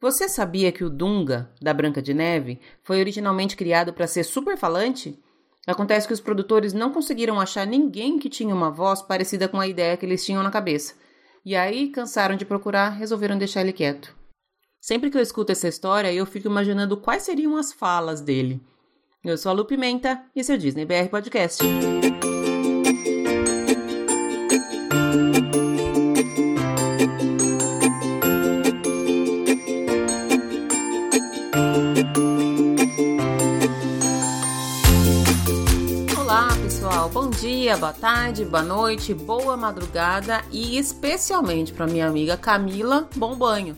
Você sabia que o Dunga, da Branca de Neve, foi originalmente criado para ser super falante? Acontece que os produtores não conseguiram achar ninguém que tinha uma voz parecida com a ideia que eles tinham na cabeça. E aí, cansaram de procurar, resolveram deixar ele quieto. Sempre que eu escuto essa história, eu fico imaginando quais seriam as falas dele. Eu sou a Lu Pimenta e esse é o Disney BR Podcast. Dia, boa tarde, boa noite, boa madrugada e especialmente para minha amiga Camila, bom banho.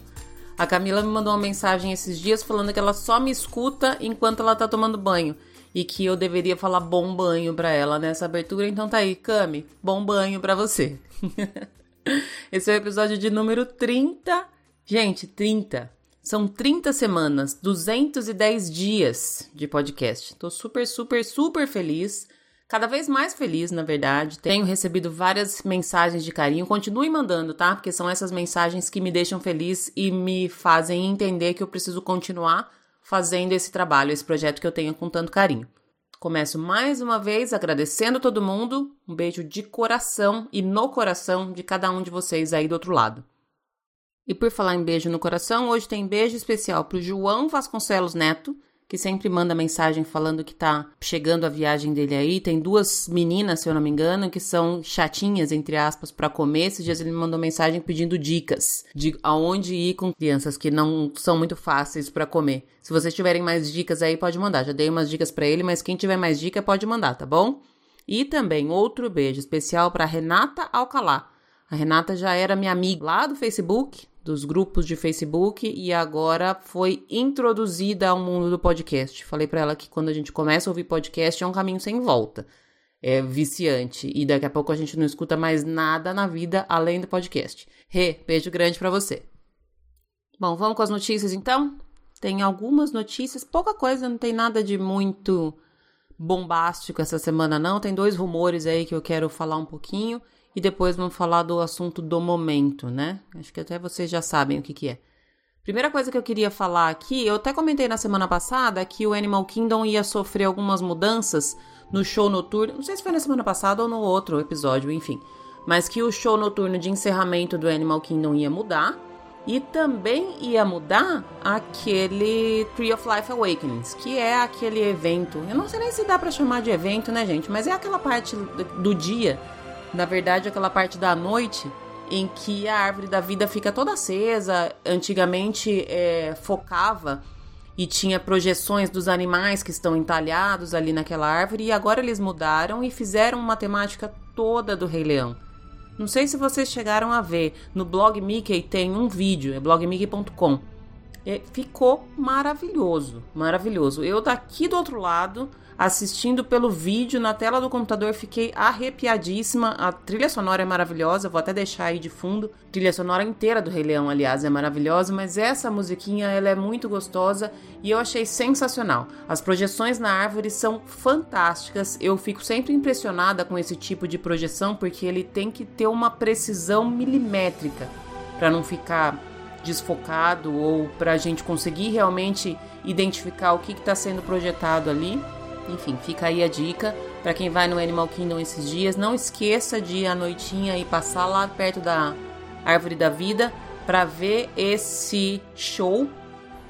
A Camila me mandou uma mensagem esses dias falando que ela só me escuta enquanto ela tá tomando banho e que eu deveria falar bom banho para ela nessa abertura. Então tá aí, Cami, bom banho para você. Esse é o episódio de número 30. Gente, 30. São 30 semanas, 210 dias de podcast. Tô super, super, super feliz cada vez mais feliz, na verdade. Tenho recebido várias mensagens de carinho. Continue mandando, tá? Porque são essas mensagens que me deixam feliz e me fazem entender que eu preciso continuar fazendo esse trabalho, esse projeto que eu tenho com tanto carinho. Começo mais uma vez agradecendo todo mundo. Um beijo de coração e no coração de cada um de vocês aí do outro lado. E por falar em beijo no coração, hoje tem beijo especial para o João Vasconcelos Neto, que sempre manda mensagem falando que tá chegando a viagem dele aí. Tem duas meninas, se eu não me engano, que são chatinhas, entre aspas, para comer. Esses dias ele me mandou mensagem pedindo dicas de aonde ir com crianças que não são muito fáceis para comer. Se vocês tiverem mais dicas aí, pode mandar. Já dei umas dicas para ele, mas quem tiver mais dica pode mandar, tá bom? E também outro beijo especial para Renata Alcalá. A Renata já era minha amiga lá do Facebook, dos grupos de Facebook e agora foi introduzida ao mundo do podcast. Falei para ela que quando a gente começa a ouvir podcast é um caminho sem volta. É viciante e daqui a pouco a gente não escuta mais nada na vida além do podcast. Rê, beijo grande para você. Bom, vamos com as notícias então? Tem algumas notícias, pouca coisa, não tem nada de muito bombástico essa semana não. Tem dois rumores aí que eu quero falar um pouquinho e depois vamos falar do assunto do momento, né? Acho que até vocês já sabem o que, que é. Primeira coisa que eu queria falar aqui, eu até comentei na semana passada que o Animal Kingdom ia sofrer algumas mudanças no show noturno. Não sei se foi na semana passada ou no outro episódio, enfim. Mas que o show noturno de encerramento do Animal Kingdom ia mudar. E também ia mudar aquele Tree of Life Awakenings, que é aquele evento. Eu não sei nem se dá para chamar de evento, né, gente? Mas é aquela parte do dia na verdade, aquela parte da noite em que a árvore da vida fica toda acesa. Antigamente é, focava e tinha projeções dos animais que estão entalhados ali naquela árvore, e agora eles mudaram e fizeram uma temática toda do Rei Leão. Não sei se vocês chegaram a ver, no blog Mickey tem um vídeo, é blogmickey.com. É, ficou maravilhoso, maravilhoso. Eu daqui do outro lado assistindo pelo vídeo na tela do computador, fiquei arrepiadíssima. A trilha sonora é maravilhosa, vou até deixar aí de fundo. A trilha sonora inteira do Rei Leão, aliás, é maravilhosa, mas essa musiquinha ela é muito gostosa e eu achei sensacional. As projeções na árvore são fantásticas. Eu fico sempre impressionada com esse tipo de projeção porque ele tem que ter uma precisão milimétrica para não ficar desfocado ou para a gente conseguir realmente identificar o que está sendo projetado ali. Enfim, fica aí a dica para quem vai no Animal Kingdom esses dias. Não esqueça de ir à noitinha e passar lá perto da Árvore da Vida para ver esse show.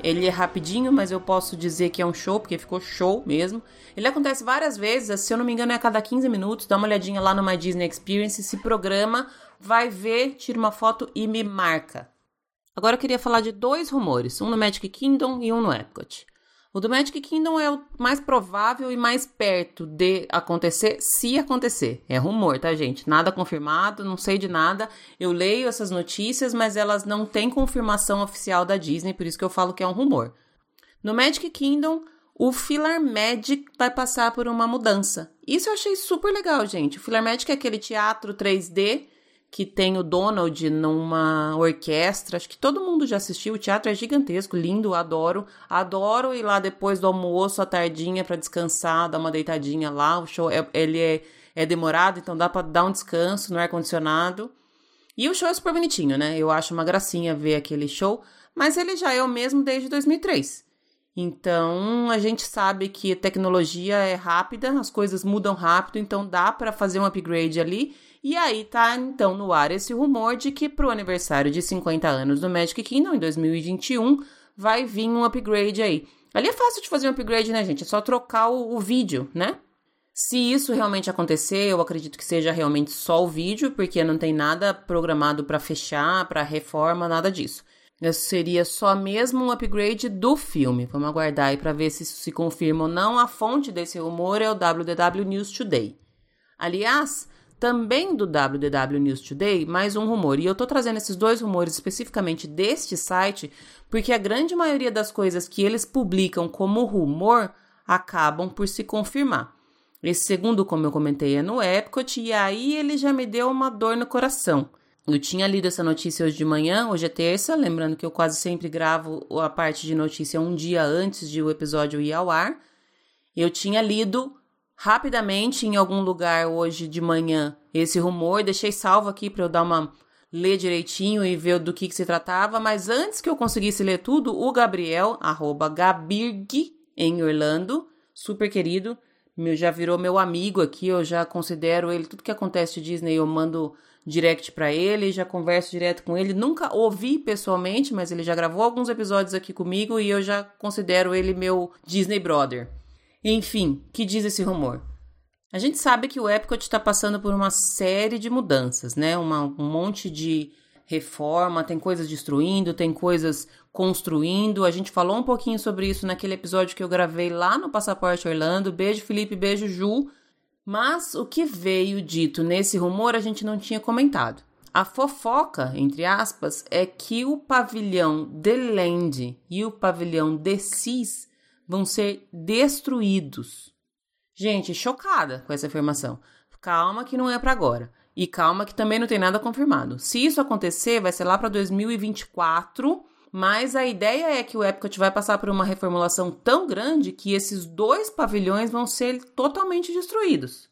Ele é rapidinho, mas eu posso dizer que é um show, porque ficou show mesmo. Ele acontece várias vezes, se eu não me engano, é a cada 15 minutos. Dá uma olhadinha lá no My Disney Experience, se programa, vai ver, tira uma foto e me marca. Agora eu queria falar de dois rumores, um no Magic Kingdom e um no Epcot. O do Magic Kingdom é o mais provável e mais perto de acontecer, se acontecer. É rumor, tá, gente? Nada confirmado, não sei de nada. Eu leio essas notícias, mas elas não têm confirmação oficial da Disney, por isso que eu falo que é um rumor. No Magic Kingdom, o Filar Magic vai passar por uma mudança. Isso eu achei super legal, gente. O Filar Magic é aquele teatro 3D que tem o Donald numa orquestra. Acho que todo mundo já assistiu. O teatro é gigantesco, lindo, adoro. Adoro ir lá depois do almoço à tardinha para descansar, dar uma deitadinha lá. O show é, ele é, é demorado, então dá para dar um descanso no ar condicionado. E o show é super bonitinho, né? Eu acho uma gracinha ver aquele show. mas ele já é o mesmo desde 2003. Então, a gente sabe que tecnologia é rápida, as coisas mudam rápido, então dá para fazer um upgrade ali. E aí tá então no ar esse rumor de que pro aniversário de 50 anos do Magic Kingdom em 2021 vai vir um upgrade aí. Ali é fácil de fazer um upgrade, né, gente? É só trocar o, o vídeo, né? Se isso realmente acontecer, eu acredito que seja realmente só o vídeo, porque não tem nada programado para fechar, para reforma, nada disso. Isso seria só mesmo um upgrade do filme. Vamos aguardar aí para ver se isso se confirma ou não. A fonte desse rumor é o WDW News Today. Aliás, também do WDW News Today, mais um rumor. E eu tô trazendo esses dois rumores especificamente deste site, porque a grande maioria das coisas que eles publicam como rumor acabam por se confirmar. Esse segundo, como eu comentei, é no Epcot, e aí ele já me deu uma dor no coração. Eu tinha lido essa notícia hoje de manhã, hoje é terça, lembrando que eu quase sempre gravo a parte de notícia um dia antes de o episódio ir ao ar. Eu tinha lido rapidamente em algum lugar hoje de manhã esse rumor, deixei salvo aqui para eu dar uma ler direitinho e ver do que, que se tratava, mas antes que eu conseguisse ler tudo, o Gabriel, arroba Gabirg, em Orlando, super querido, meu, já virou meu amigo aqui, eu já considero ele, tudo que acontece de Disney eu mando direct para ele, já converso direto com ele. Nunca ouvi pessoalmente, mas ele já gravou alguns episódios aqui comigo e eu já considero ele meu Disney brother. Enfim, que diz esse rumor? A gente sabe que o Epcot está passando por uma série de mudanças, né? Uma, um monte de reforma, tem coisas destruindo, tem coisas construindo. A gente falou um pouquinho sobre isso naquele episódio que eu gravei lá no Passaporte Orlando. Beijo, Felipe, beijo, Ju. Mas o que veio dito nesse rumor a gente não tinha comentado. A fofoca, entre aspas, é que o pavilhão The Land e o pavilhão The Seas vão ser destruídos. Gente, chocada com essa afirmação. Calma que não é para agora. E calma que também não tem nada confirmado. Se isso acontecer, vai ser lá para 2024, mas a ideia é que o Epcot vai passar por uma reformulação tão grande que esses dois pavilhões vão ser totalmente destruídos.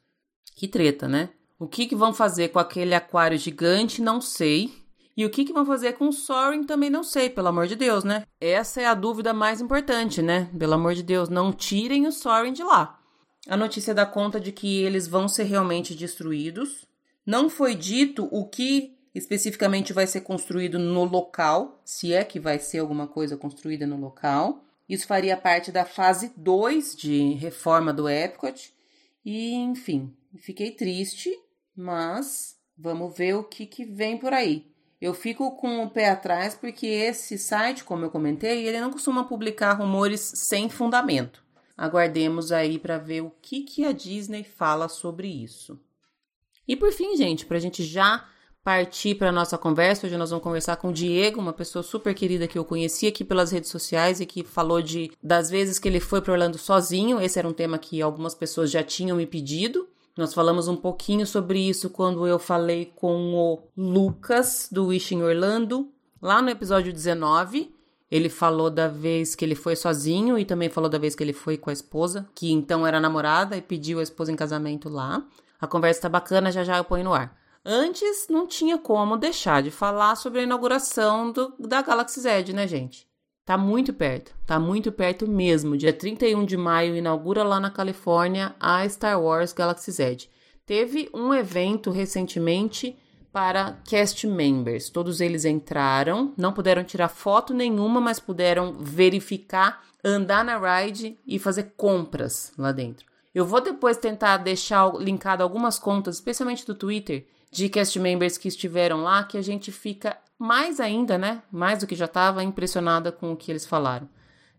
Que treta, né? O que, que vão fazer com aquele aquário gigante, não sei. E o que, que vão fazer com o Soaring também não sei, pelo amor de Deus, né? Essa é a dúvida mais importante, né? Pelo amor de Deus, não tirem o Soaring de lá. A notícia dá conta de que eles vão ser realmente destruídos. Não foi dito o que especificamente vai ser construído no local, se é que vai ser alguma coisa construída no local. Isso faria parte da fase 2 de reforma do Epcot. E, enfim, fiquei triste, mas vamos ver o que, que vem por aí. Eu fico com o pé atrás porque esse site, como eu comentei, ele não costuma publicar rumores sem fundamento. Aguardemos aí para ver o que, que a Disney fala sobre isso. E por fim, gente, para a gente já partir para nossa conversa, hoje nós vamos conversar com o Diego, uma pessoa super querida que eu conheci aqui pelas redes sociais e que falou de das vezes que ele foi para Orlando sozinho. Esse era um tema que algumas pessoas já tinham me pedido. Nós falamos um pouquinho sobre isso quando eu falei com o Lucas do Wishing Orlando, lá no episódio 19. Ele falou da vez que ele foi sozinho e também falou da vez que ele foi com a esposa, que então era namorada e pediu a esposa em casamento lá. A conversa tá bacana, já já eu ponho no ar. Antes, não tinha como deixar de falar sobre a inauguração do, da Galaxy Z, né, gente? Tá muito perto, tá muito perto mesmo. Dia 31 de maio inaugura lá na Califórnia a Star Wars Galaxy Z. Teve um evento recentemente para cast members. Todos eles entraram, não puderam tirar foto nenhuma, mas puderam verificar, andar na ride e fazer compras lá dentro. Eu vou depois tentar deixar linkado algumas contas, especialmente do Twitter, de cast members que estiveram lá, que a gente fica mais ainda, né? Mais do que já estava impressionada com o que eles falaram.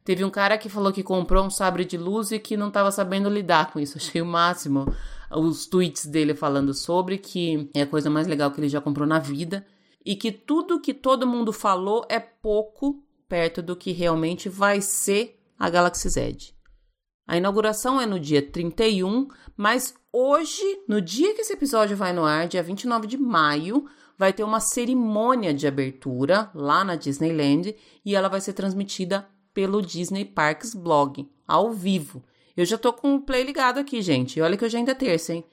Teve um cara que falou que comprou um sabre de luz e que não estava sabendo lidar com isso. Achei o máximo os tweets dele falando sobre que é a coisa mais legal que ele já comprou na vida e que tudo que todo mundo falou é pouco perto do que realmente vai ser a Galaxy Z. A inauguração é no dia 31, mas hoje, no dia que esse episódio vai no ar, dia 29 de maio, vai ter uma cerimônia de abertura lá na Disneyland e ela vai ser transmitida pelo Disney Parks Blog, ao vivo. Eu já tô com o play ligado aqui, gente. Olha que hoje ainda é terça, hein?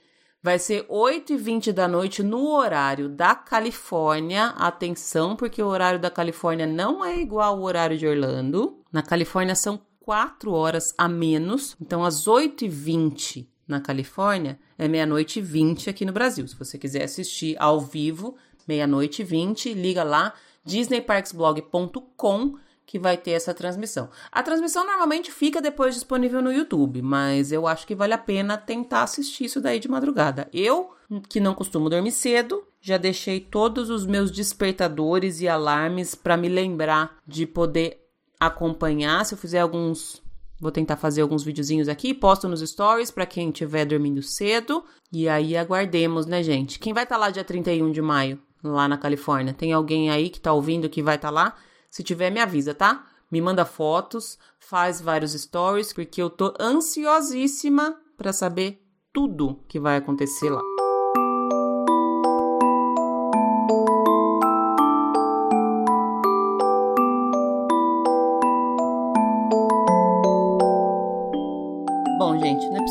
Vai ser 8h20 da noite no horário da Califórnia. Atenção, porque o horário da Califórnia não é igual ao horário de Orlando. Na Califórnia são 4 horas a menos. Então, às 8h20 na Califórnia é meia-noite e 20 aqui no Brasil. Se você quiser assistir ao vivo, meia-noite e 20, liga lá disneyparksblog.com que vai ter essa transmissão. A transmissão normalmente fica depois disponível no YouTube, mas eu acho que vale a pena tentar assistir isso daí de madrugada. Eu, que não costumo dormir cedo, já deixei todos os meus despertadores e alarmes para me lembrar de poder acompanhar. Se eu fizer alguns Vou tentar fazer alguns videozinhos aqui, posto nos stories para quem estiver dormindo cedo. E aí aguardemos, né, gente? Quem vai estar tá lá dia 31 de maio, lá na Califórnia? Tem alguém aí que tá ouvindo que vai estar tá lá? Se tiver, me avisa, tá? Me manda fotos, faz vários stories, porque eu tô ansiosíssima para saber tudo que vai acontecer lá.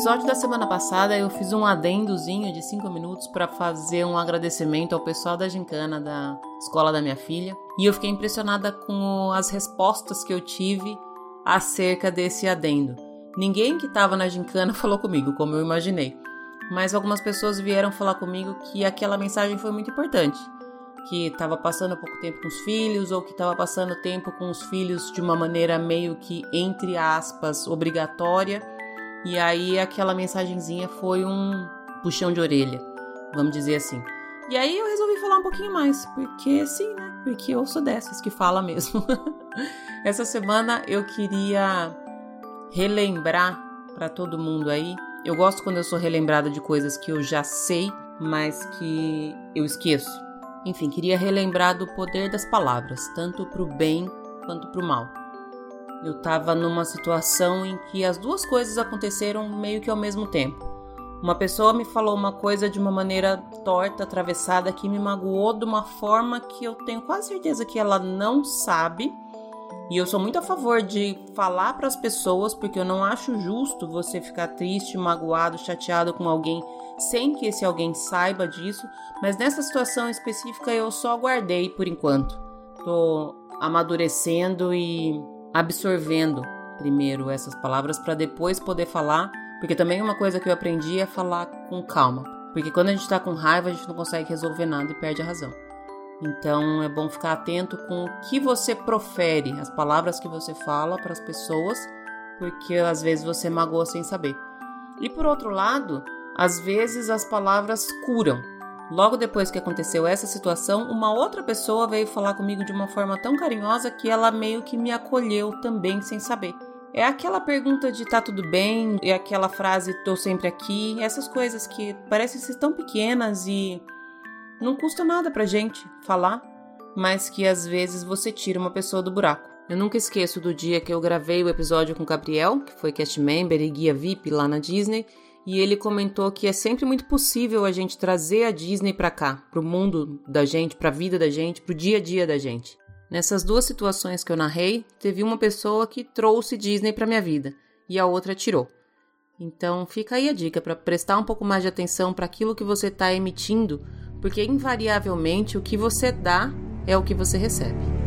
Episódio da semana passada eu fiz um adendozinho de 5 minutos para fazer um agradecimento ao pessoal da gincana da escola da minha filha. E eu fiquei impressionada com as respostas que eu tive acerca desse adendo. Ninguém que estava na gincana falou comigo, como eu imaginei. Mas algumas pessoas vieram falar comigo que aquela mensagem foi muito importante. Que estava passando pouco tempo com os filhos, ou que estava passando tempo com os filhos de uma maneira meio que, entre aspas, obrigatória e aí aquela mensagenzinha foi um puxão de orelha, vamos dizer assim. E aí eu resolvi falar um pouquinho mais, porque sim, né? Porque eu sou dessas que fala mesmo. Essa semana eu queria relembrar para todo mundo aí. Eu gosto quando eu sou relembrada de coisas que eu já sei, mas que eu esqueço. Enfim, queria relembrar do poder das palavras, tanto para o bem quanto para o mal. Eu estava numa situação em que as duas coisas aconteceram meio que ao mesmo tempo. Uma pessoa me falou uma coisa de uma maneira torta, atravessada, que me magoou de uma forma que eu tenho quase certeza que ela não sabe. E eu sou muito a favor de falar para as pessoas, porque eu não acho justo você ficar triste, magoado, chateado com alguém sem que esse alguém saiba disso. Mas nessa situação específica eu só guardei por enquanto. Tô amadurecendo e absorvendo primeiro essas palavras para depois poder falar, porque também uma coisa que eu aprendi é falar com calma, porque quando a gente está com raiva a gente não consegue resolver nada e perde a razão. Então é bom ficar atento com o que você profere, as palavras que você fala para as pessoas, porque às vezes você magoa sem saber. E por outro lado, às vezes as palavras curam. Logo depois que aconteceu essa situação, uma outra pessoa veio falar comigo de uma forma tão carinhosa que ela meio que me acolheu também sem saber. É aquela pergunta de tá tudo bem, e aquela frase tô sempre aqui, essas coisas que parecem ser tão pequenas e não custa nada pra gente falar, mas que às vezes você tira uma pessoa do buraco. Eu nunca esqueço do dia que eu gravei o episódio com o Gabriel, que foi cast member e guia VIP lá na Disney, e ele comentou que é sempre muito possível a gente trazer a Disney para cá, para o mundo da gente, para a vida da gente, para o dia a dia da gente. Nessas duas situações que eu narrei, teve uma pessoa que trouxe Disney para minha vida e a outra tirou. Então fica aí a dica para prestar um pouco mais de atenção para aquilo que você está emitindo, porque invariavelmente o que você dá é o que você recebe.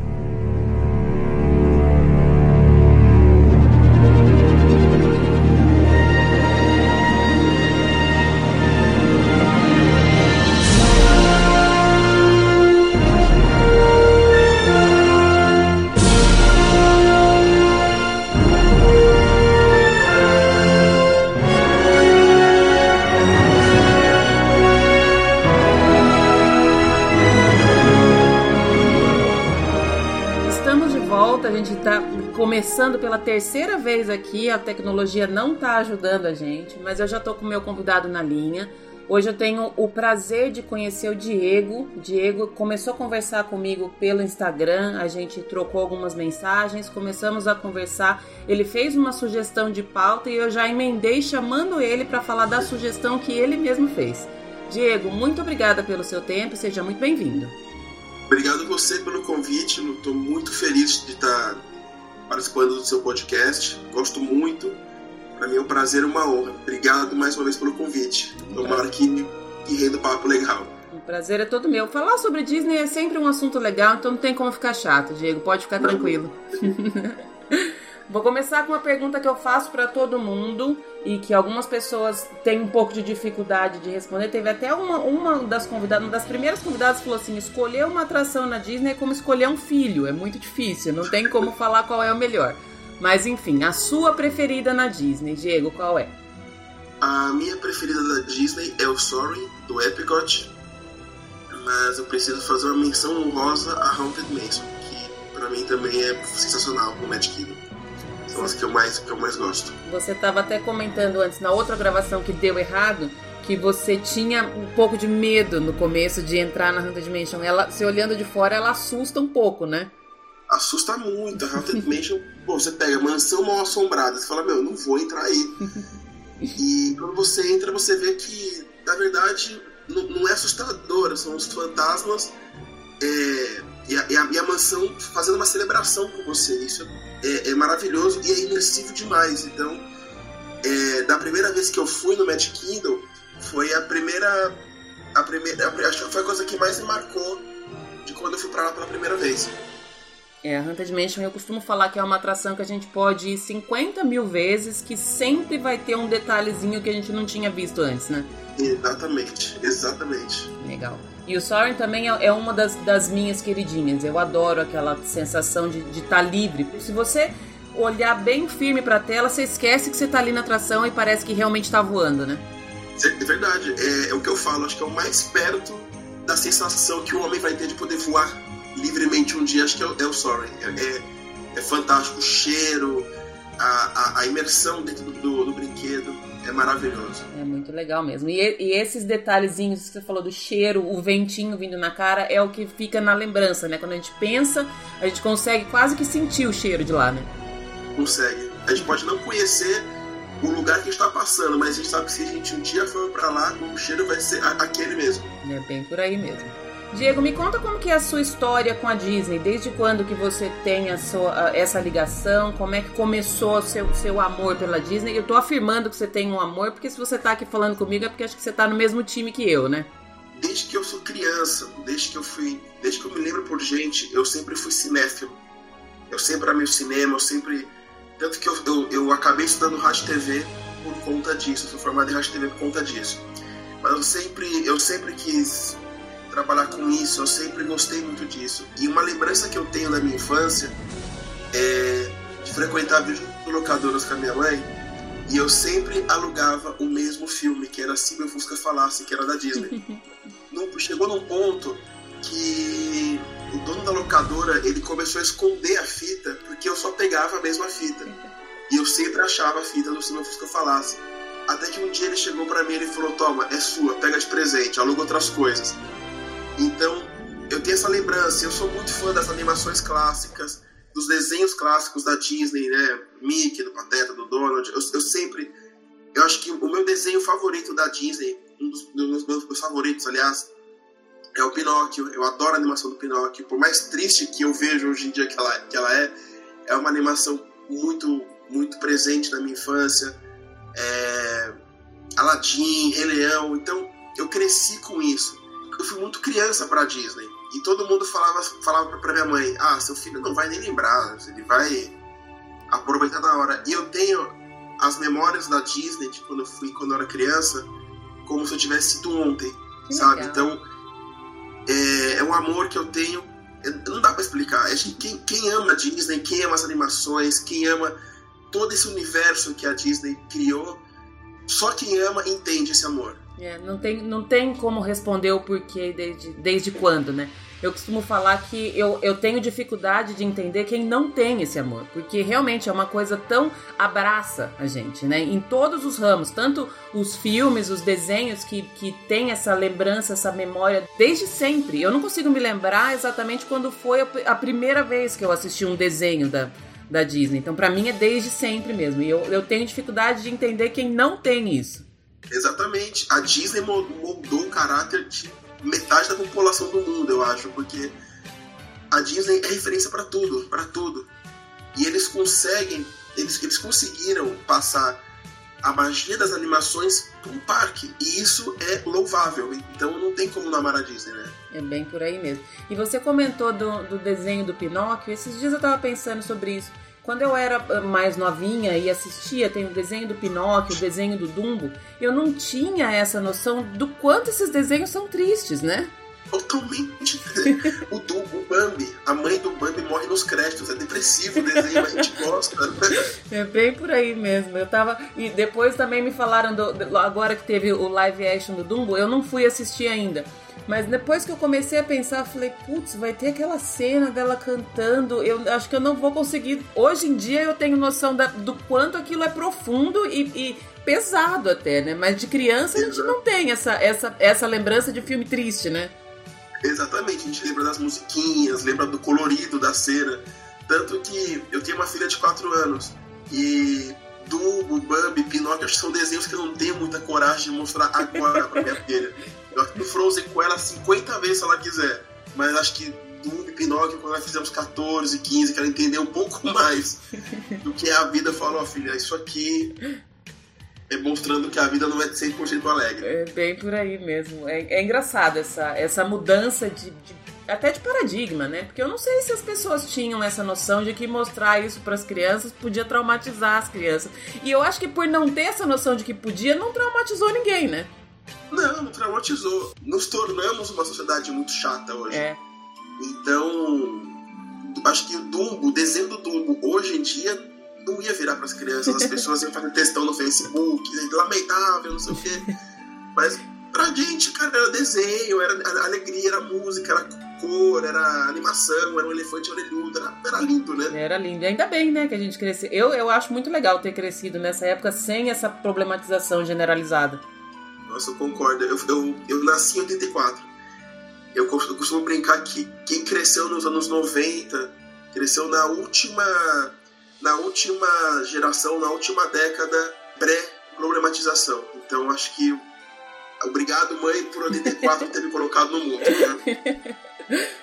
Começando pela terceira vez aqui, a tecnologia não está ajudando a gente, mas eu já estou com o meu convidado na linha. Hoje eu tenho o prazer de conhecer o Diego. Diego começou a conversar comigo pelo Instagram, a gente trocou algumas mensagens, começamos a conversar. Ele fez uma sugestão de pauta e eu já emendei chamando ele para falar da sugestão que ele mesmo fez. Diego, muito obrigada pelo seu tempo, seja muito bem-vindo. Obrigado você pelo convite, estou muito feliz de estar participando do seu podcast. Gosto muito Para mim é um prazer e uma honra. Obrigado mais uma vez pelo convite. Tomara que, que renda papo legal. O prazer é todo meu. Falar sobre Disney é sempre um assunto legal, então não tem como ficar chato, Diego. Pode ficar tranquilo. Vou começar com uma pergunta que eu faço para todo mundo e que algumas pessoas têm um pouco de dificuldade de responder. Teve até uma, uma das convidadas, uma das primeiras convidadas falou assim: escolher uma atração na Disney é como escolher um filho, é muito difícil, não tem como falar qual é o melhor. Mas enfim, a sua preferida na Disney, Diego, qual é? A minha preferida da Disney é o Sorry, do Epcot. Mas eu preciso fazer uma menção honrosa a Haunted Mansion, que para mim também é sensacional, o Magic Kingdom são as que eu mais, que eu mais gosto. Você estava até comentando antes, na outra gravação que deu errado, que você tinha um pouco de medo no começo de entrar na Haunted Mansion. Ela, se olhando de fora, ela assusta um pouco, né? Assusta muito. A Haunted Mansion, pô, você pega mansão mal assombrada, você fala, meu, não vou entrar aí. e quando você entra, você vê que, na verdade, não, não é assustadora, são os fantasmas é, e, a, e, a, e, a, mansão fazendo uma celebração com você. Isso é, é maravilhoso e é imersivo demais. Então, é, da primeira vez que eu fui no Magic Kingdom, foi a primeira. A primeira acho que foi a coisa que mais me marcou de quando eu fui pra lá pela primeira vez. É, a Haunted Mansion eu costumo falar que é uma atração que a gente pode ir 50 mil vezes, que sempre vai ter um detalhezinho que a gente não tinha visto antes, né? Exatamente, exatamente. Legal. E o Soren também é, é uma das, das minhas queridinhas. Eu adoro aquela sensação de estar tá livre. Se você olhar bem firme para a tela, você esquece que você está ali na atração e parece que realmente está voando, né? É verdade. É, é, o que eu falo. Acho que é o mais perto da sensação que o homem vai ter de poder voar livremente um dia. Acho que é, é o Soren. É, é, é, fantástico. O cheiro, a, a, a imersão dentro do, do, do brinquedo é maravilhoso. É muito legal mesmo. E, e, esses detalhezinhos que você falou do cheiro, o ventinho vindo na cara, é o que fica na lembrança, né? Quando a gente pensa, a gente consegue quase que sentir o cheiro de lá, né? Consegue. A gente pode não conhecer o lugar que está passando, mas a gente sabe que se a gente um dia for para lá, o cheiro vai ser aquele mesmo. É bem por aí mesmo. Diego, me conta como que é a sua história com a Disney. Desde quando que você tem a sua, essa ligação? Como é que começou o seu, seu amor pela Disney? Eu tô afirmando que você tem um amor, porque se você tá aqui falando comigo é porque acho que você tá no mesmo time que eu, né? Desde que eu sou criança, desde que eu fui, desde que eu me lembro por gente, eu sempre fui cinéfilo. Eu sempre amei o cinema, eu sempre tanto que eu, eu, eu acabei estudando rádio TV por conta disso, eu sou formado em rádio TV por conta disso. Mas eu sempre, eu sempre quis trabalhar com isso, eu sempre gostei muito disso. E uma lembrança que eu tenho da minha infância é de frequentar videolocadoras com a minha mãe e eu sempre alugava o mesmo filme, que era Se Meu Fusca Falasse, que era da Disney. chegou num ponto que o dono da locadora ele começou a esconder a fita porque eu só pegava a mesma fita. E eu sempre achava a fita do Se Meu Fusca Falasse. Até que um dia ele chegou para mim e ele falou: Toma, é sua, pega de presente, aluga outras coisas. Então, eu tenho essa lembrança. Eu sou muito fã das animações clássicas, dos desenhos clássicos da Disney, né? Mickey, do Pateta, do Donald. Eu, eu sempre. Eu acho que o meu desenho favorito da Disney, um dos, dos meus, favoritos, aliás, é o Pinóquio. Eu adoro a animação do Pinóquio. Por mais triste que eu vejo hoje em dia que ela, que ela é, é uma animação muito, muito presente na minha infância. É... Aladdin, Rei Leão. Então, eu cresci com isso eu fui muito criança pra Disney. E todo mundo falava, falava pra minha mãe: Ah, seu filho não vai nem lembrar, ele vai aproveitar da hora. E eu tenho as memórias da Disney de quando eu fui, quando eu era criança, como se eu tivesse sido ontem, que sabe? Legal. Então, é, é, um amor que eu tenho. Não dá pra explicar. Acho que quem, quem ama a Disney, quem ama as animações, quem ama todo esse universo que a Disney criou, só quem ama entende esse amor. É, não, tem, não tem como responder o porquê desde, desde quando, né? Eu costumo falar que eu, eu tenho dificuldade de entender quem não tem esse amor, porque realmente é uma coisa tão abraça a gente, né? Em todos os ramos, tanto os filmes, os desenhos que, que tem essa lembrança, essa memória desde sempre. Eu não consigo me lembrar exatamente quando foi a primeira vez que eu assisti um desenho da, da Disney. Então, para mim é desde sempre mesmo. E eu, eu tenho dificuldade de entender quem não tem isso. Exatamente. A Disney moldou o caráter de metade da população do mundo, eu acho, porque a Disney é referência para tudo, para tudo. E eles conseguem, eles, eles conseguiram passar a magia das animações para um parque. E isso é louvável. Então não tem como não amar a Disney, né? É bem por aí mesmo. E você comentou do, do desenho do Pinóquio. Esses dias eu estava pensando sobre isso. Quando eu era ah, mais novinha e assistia, tem o desenho do Pinóquio, o desenho do Dumbo, eu não tinha essa noção do quanto esses desenhos são tristes, né? totalmente. o, do, o Bambi, a mãe do Bambi morre nos créditos. É depressivo o desenho, a gente gosta. é bem por aí mesmo. Eu tava. E depois também me falaram, do, agora que teve o live action do Dumbo, eu não fui assistir ainda. Mas depois que eu comecei a pensar, eu falei, putz, vai ter aquela cena dela cantando. Eu acho que eu não vou conseguir. Hoje em dia eu tenho noção da, do quanto aquilo é profundo e, e pesado até, né? Mas de criança a gente não tem essa, essa, essa lembrança de filme triste, né? Exatamente, a gente lembra das musiquinhas, lembra do colorido da cena. Tanto que eu tenho uma filha de 4 anos e Dumbo, Bambi, Pinóquio são desenhos que eu não tenho muita coragem de mostrar agora pra minha filha. Eu acho que Frozen com ela 50 vezes se ela quiser. Mas acho que e Pinóquio, quando nós fizemos 14, 15, que ela entendeu um pouco mais do que é a vida, falou, oh, filha, isso aqui demonstrando que a vida não é 100% alegre. É bem por aí mesmo. É, é engraçado essa, essa mudança de, de, até de paradigma, né? Porque eu não sei se as pessoas tinham essa noção de que mostrar isso para as crianças podia traumatizar as crianças. E eu acho que por não ter essa noção de que podia, não traumatizou ninguém, né? Não, não traumatizou. Nos tornamos uma sociedade muito chata hoje. É. Então, acho que o Dumbo, o desenho do Dumbo hoje em dia não ia virar para as crianças, as pessoas iam fazer textão no Facebook, lamentável, não sei o quê. Mas pra gente, cara, era desenho, era alegria, era música, era cor, era animação, era um elefante orelhudo, era, era lindo, né? Era lindo. E ainda bem, né, que a gente cresceu. Eu, eu acho muito legal ter crescido nessa época sem essa problematização generalizada. Nossa, eu concordo. Eu, eu, eu nasci em 84. Eu costumo brincar que quem cresceu nos anos 90 cresceu na última na última geração, na última década, pré-problematização. Então acho que obrigado, mãe, por 84 ter me colocado no mundo. Né?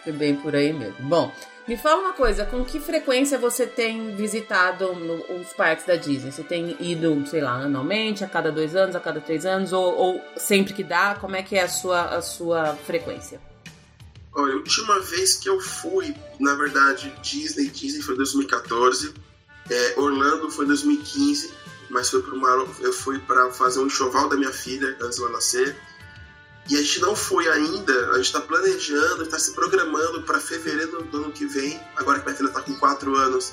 É bem por aí mesmo. Bom, me fala uma coisa, com que frequência você tem visitado no, os parques da Disney? Você tem ido, sei lá, anualmente, a cada dois anos, a cada três anos, ou, ou sempre que dá? Como é que é a sua, a sua frequência? Olha, a última vez que eu fui, na verdade, Disney, Disney foi 2014. É, Orlando foi em 2015, mas foi para eu fui para fazer um enxoval da minha filha antes dela nascer. E a gente não foi ainda, a gente está planejando, está se programando para fevereiro do ano que vem, agora que minha filha está com 4 anos.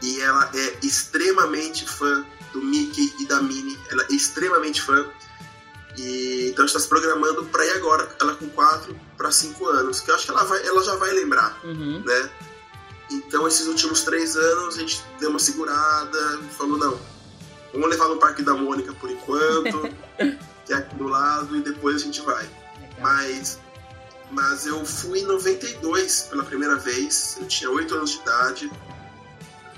E ela é extremamente fã do Mickey e da Minnie, ela é extremamente fã. E, então a gente está se programando para ir agora, ela com 4 para 5 anos, que eu acho que ela, vai, ela já vai lembrar, uhum. né? Então, esses últimos três anos, a gente deu uma segurada, falou: não, vamos levar no Parque da Mônica por enquanto, que é aqui do lado, e depois a gente vai. Mas, mas eu fui em 92 pela primeira vez, eu tinha oito anos de idade,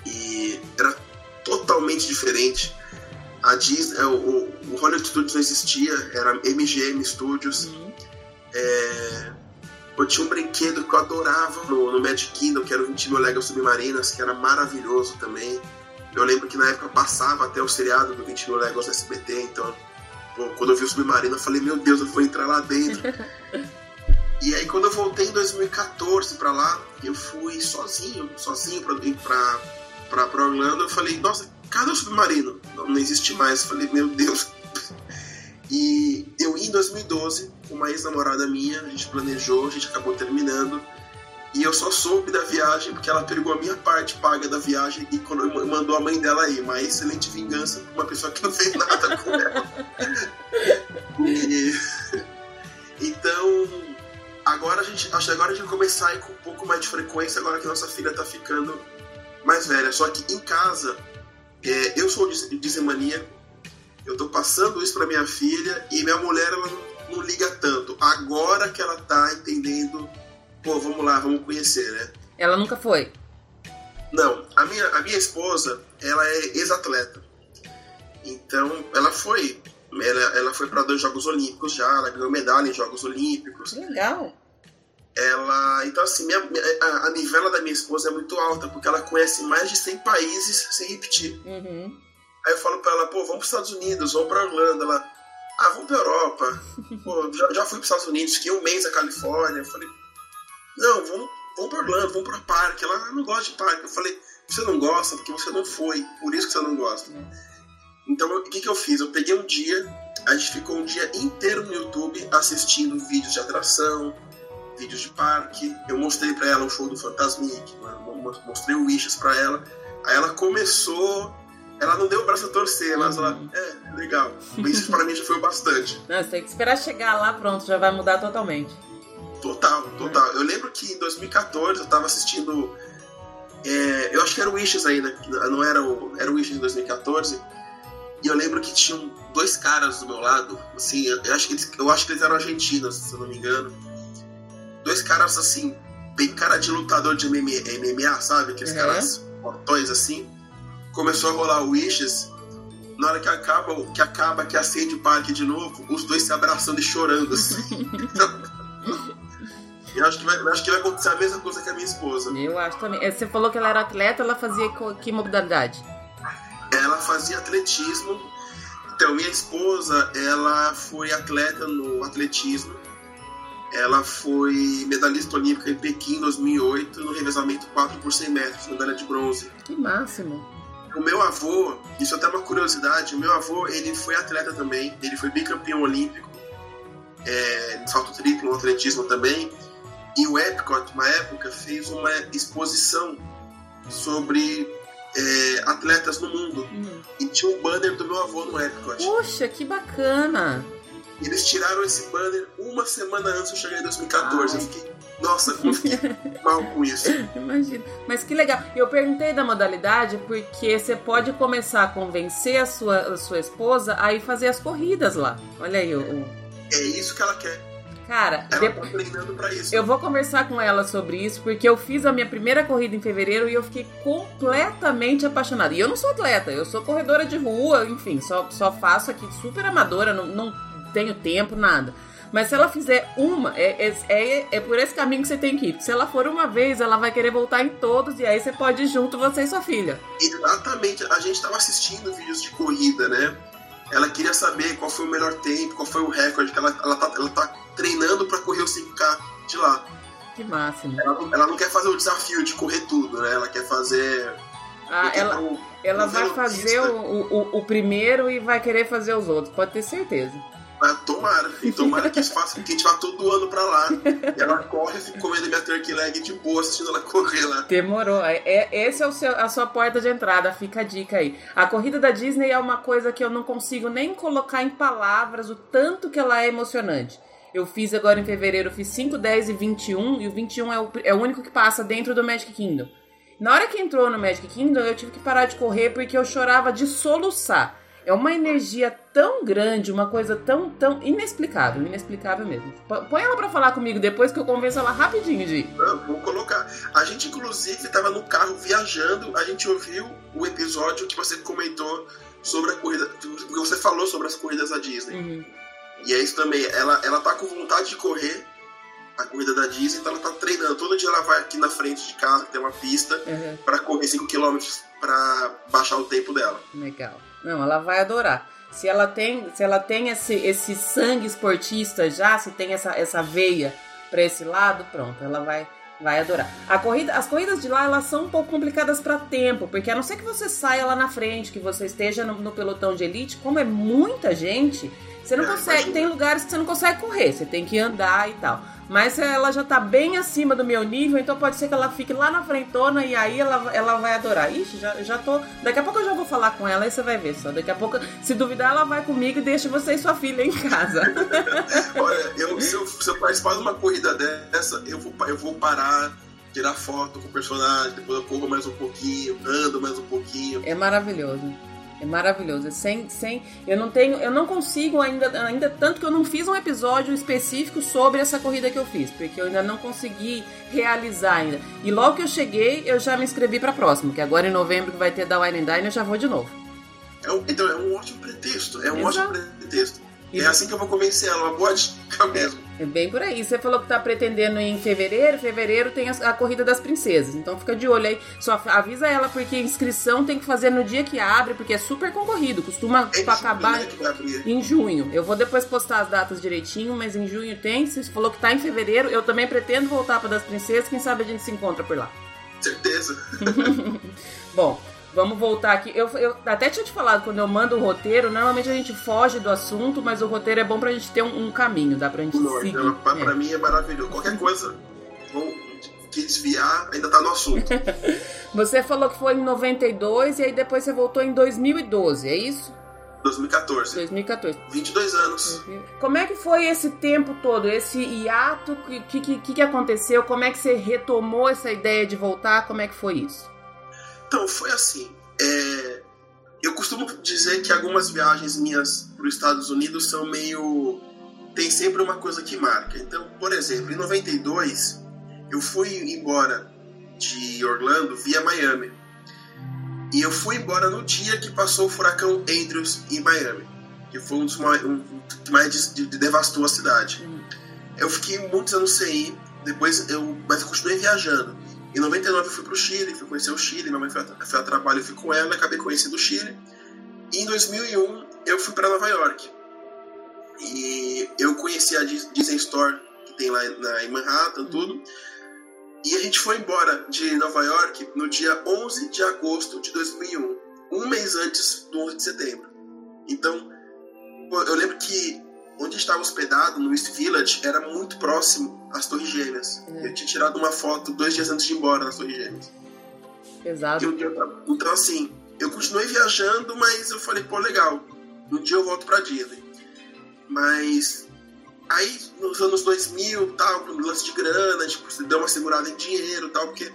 e era totalmente diferente. A Disney, é, o, o Hollywood Studios não existia, era MGM Studios. Uhum. É, eu tinha um brinquedo que eu adorava no, no Magic Kingdom, que era o 20 mil Lego Submarinas, que era maravilhoso também. Eu lembro que na época passava até o seriado do 20 mil Legos SBT, então quando eu vi o Submarino eu falei, meu Deus, eu vou entrar lá dentro. e aí quando eu voltei em 2014 para lá, eu fui sozinho, sozinho pra, pra, pra, pra Orlando, eu falei, nossa, cadê o Submarino? Não, não existe mais. Eu falei, meu Deus. E eu ia em 2012 uma ex-namorada minha, a gente planejou, a gente acabou terminando. E eu só soube da viagem porque ela pegou a minha parte paga da viagem e mandou a mãe dela aí. Uma excelente vingança pra uma pessoa que não fez nada com ela. e... Então, agora a gente. Acho que agora a gente vai começar a ir com um pouco mais de frequência agora que nossa filha tá ficando mais velha. Só que em casa, é, eu sou dizemaníaco, eu tô passando isso pra minha filha e minha mulher ela não liga tanto. Agora que ela tá entendendo, pô, vamos lá, vamos conhecer, né? Ela nunca foi? Não, a minha, a minha esposa, ela é ex-atleta. Então, ela foi. Ela, ela foi para dois Jogos Olímpicos já, ela ganhou medalha em Jogos Olímpicos. Legal. Ela, então assim, minha, a, a nivela da minha esposa é muito alta, porque ela conhece mais de 100 países sem repetir. Uhum. Aí eu falo pra ela, pô, vamos pros Estados Unidos, vamos pra Orlando. Ela, ah, vamos pra Europa. Pô, já, já fui pros Estados Unidos, fiquei um mês na Califórnia. Eu falei, não, vamos, vamos pra Orlando, vamos pra parque. Ela, ah, não gosto de parque. Eu falei, você não gosta porque você não foi, por isso que você não gosta. Então, o que, que eu fiz? Eu peguei um dia, a gente ficou um dia inteiro no YouTube assistindo vídeos de atração, vídeos de parque. Eu mostrei para ela o show do Fantasmic, mostrei o Wishes para ela. Aí ela começou ela não deu o braço a torcer, mas ela, uhum. é, legal. Isso pra mim já foi o bastante. Não, você tem que esperar chegar lá, pronto, já vai mudar totalmente. Total, total. Eu lembro que em 2014 eu tava assistindo. É, eu acho que era o Wishes ainda, não era o. Era o Wishes de 2014. E eu lembro que tinham dois caras do meu lado, assim, eu acho que eles, eu acho que eles eram argentinos, se eu não me engano. Dois caras assim, bem cara de lutador de MMA, MMA sabe? Aqueles uhum. caras portões assim começou a rolar o Wishes, na hora que acaba, que acaba, que acende o parque de novo, os dois se abraçando e chorando, assim. eu acho que, vai, acho que vai acontecer a mesma coisa que a minha esposa. Eu acho também. É, você falou que ela era atleta, ela fazia que modalidade? Ela fazia atletismo. Então, minha esposa, ela foi atleta no atletismo. Ela foi medalhista olímpica em Pequim em 2008 no revezamento 4 por 100 metros, medalha de bronze. Que máximo! O meu avô, isso é até uma curiosidade, o meu avô ele foi atleta também, ele foi bicampeão olímpico, é, salto triplo, no atletismo também, e o Epcot, uma época, fez uma exposição sobre é, atletas no mundo. Uhum. E tinha um banner do meu avô no Epcot. Poxa, que bacana! Eles tiraram esse banner uma semana antes de eu chegar em 2014. Ai. Eu fiquei, nossa, como eu fiquei mal com isso. Imagina. Mas que legal. Eu perguntei da modalidade porque você pode começar a convencer a sua, a sua esposa a ir fazer as corridas lá. Olha aí. O... É isso que ela quer. Cara, depois... tá isso. eu vou conversar com ela sobre isso, porque eu fiz a minha primeira corrida em fevereiro e eu fiquei completamente apaixonada. E eu não sou atleta, eu sou corredora de rua, enfim, só, só faço aqui super amadora, não, não tenho tempo, nada. Mas se ela fizer uma, é, é, é, é, por esse caminho que você tem que ir. Se ela for uma vez, ela vai querer voltar em todos e aí você pode ir junto, você e sua filha. Exatamente. A gente estava assistindo vídeos de corrida, né? Ela queria saber qual foi o melhor tempo, qual foi o recorde, que ela, ela, tá, ela tá treinando para correr o 5K de lá. Que máximo. Ela, ela, não quer fazer o desafio de correr tudo, né? Ela quer fazer. Ah, ela, ela vai fazer o, o, o primeiro e vai querer fazer os outros, pode ter certeza. Ah, tomara. E tomara que isso faça com que a gente vá todo ano pra lá. E ela corre, e fica comendo minha turkey leg de boa, assistindo ela correr lá. Demorou. É, é, esse é o seu, a sua porta de entrada, fica a dica aí. A corrida da Disney é uma coisa que eu não consigo nem colocar em palavras o tanto que ela é emocionante. Eu fiz agora em fevereiro, fiz 5, 10 e 21, e o 21 é o, é o único que passa dentro do Magic Kingdom. Na hora que entrou no Magic Kingdom, eu tive que parar de correr porque eu chorava de soluçar. É uma energia tão grande, uma coisa tão, tão inexplicável, inexplicável mesmo. Põe ela para falar comigo depois que eu convenço ela rapidinho, Gi. Vou colocar. A gente, inclusive, estava no carro viajando, a gente ouviu o episódio que você comentou sobre a corrida, que você falou sobre as corridas da Disney. Uhum. E é isso também, ela, ela tá com vontade de correr a corrida da Disney, então ela tá treinando. Todo dia ela vai aqui na frente de casa, que tem uma pista, uhum. para correr 5 km para baixar o tempo dela. Legal. Não, ela vai adorar. Se ela tem, se ela tem esse, esse sangue esportista já, se tem essa, essa veia para esse lado, pronto, ela vai vai adorar. A corrida, as corridas de lá elas são um pouco complicadas para tempo, porque a não ser que você saia lá na frente, que você esteja no, no pelotão de elite, como é muita gente, você não consegue, tem lugares que você não consegue correr, você tem que andar e tal. Mas ela já tá bem acima do meu nível, então pode ser que ela fique lá na frentona e aí ela, ela vai adorar. Ixi, já, já tô. Daqui a pouco eu já vou falar com ela e você vai ver só. Daqui a pouco, se duvidar, ela vai comigo e deixa você e sua filha em casa. Olha, eu, se, eu, se eu participar de uma corrida dessa, eu vou, eu vou parar tirar foto com o personagem, depois eu corro mais um pouquinho, ando mais um pouquinho. É maravilhoso. É maravilhoso. É sem, sem, eu não tenho, eu não consigo ainda, ainda tanto que eu não fiz um episódio específico sobre essa corrida que eu fiz, porque eu ainda não consegui realizar ainda. E logo que eu cheguei, eu já me inscrevi para a próxima, que agora em novembro que vai ter da Wine Dine, eu já vou de novo. É um, então é um ótimo pretexto, é um Exato. ótimo pretexto. É assim que eu vou convencer ela, uma boa dica mesmo. É bem por aí. Você falou que tá pretendendo ir em fevereiro. Fevereiro tem a, Corrida das Princesas. Então fica de olho aí. Só avisa ela, porque a inscrição tem que fazer no dia que abre, porque é super concorrido. Costuma é acabar em junho. Eu vou depois postar as datas direitinho, mas em junho tem. Você falou que tá em fevereiro. Eu também pretendo voltar para das Princesas. Quem sabe a gente se encontra por lá. Certeza. Bom, Vamos voltar aqui. Eu, eu até tinha te falado, quando eu mando o roteiro, normalmente a gente foge do assunto, mas o roteiro é bom pra gente ter um, um caminho, dá pra gente Não, seguir. Então, pra, é. pra mim é maravilhoso. Qualquer coisa vou, que desviar ainda tá no assunto. você falou que foi em 92 e aí depois você voltou em 2012, é isso? 2014. 2014. 22 anos. Como é que foi esse tempo todo, esse hiato? O que, que, que aconteceu? Como é que você retomou essa ideia de voltar? Como é que foi isso? Então, foi assim. É... Eu costumo dizer que algumas viagens minhas para os Estados Unidos são meio. Tem sempre uma coisa que marca. Então, por exemplo, em 92, eu fui embora de Orlando via Miami. E eu fui embora no dia que passou o furacão Andrews em Miami, que foi um dos mais, um, que mais de, de, devastou a cidade. Hum. Eu fiquei muitos anos sem ir, depois eu, mas eu continuei viajando. Em 99 eu fui para o Chile, fui conhecer o Chile, minha mãe foi a, foi a trabalho, eu fui com ela, acabei conhecendo o Chile. E em 2001 eu fui para Nova York. E eu conheci a Disney Store, que tem lá na, em Manhattan, tudo. E a gente foi embora de Nova York no dia 11 de agosto de 2001, um mês antes do 11 de setembro. Então, eu lembro que onde estava hospedado, no East Village, era muito próximo às Torres Gêmeas. Uhum. Eu tinha tirado uma foto dois dias antes de ir embora nas Torres Gêmeas. Exato. Eu, então, assim, eu continuei viajando, mas eu falei, pô, legal, um dia eu volto pra Disney. Mas aí, nos anos 2000, tal, com lance de grana, tipo, você deu uma segurada em dinheiro tal, porque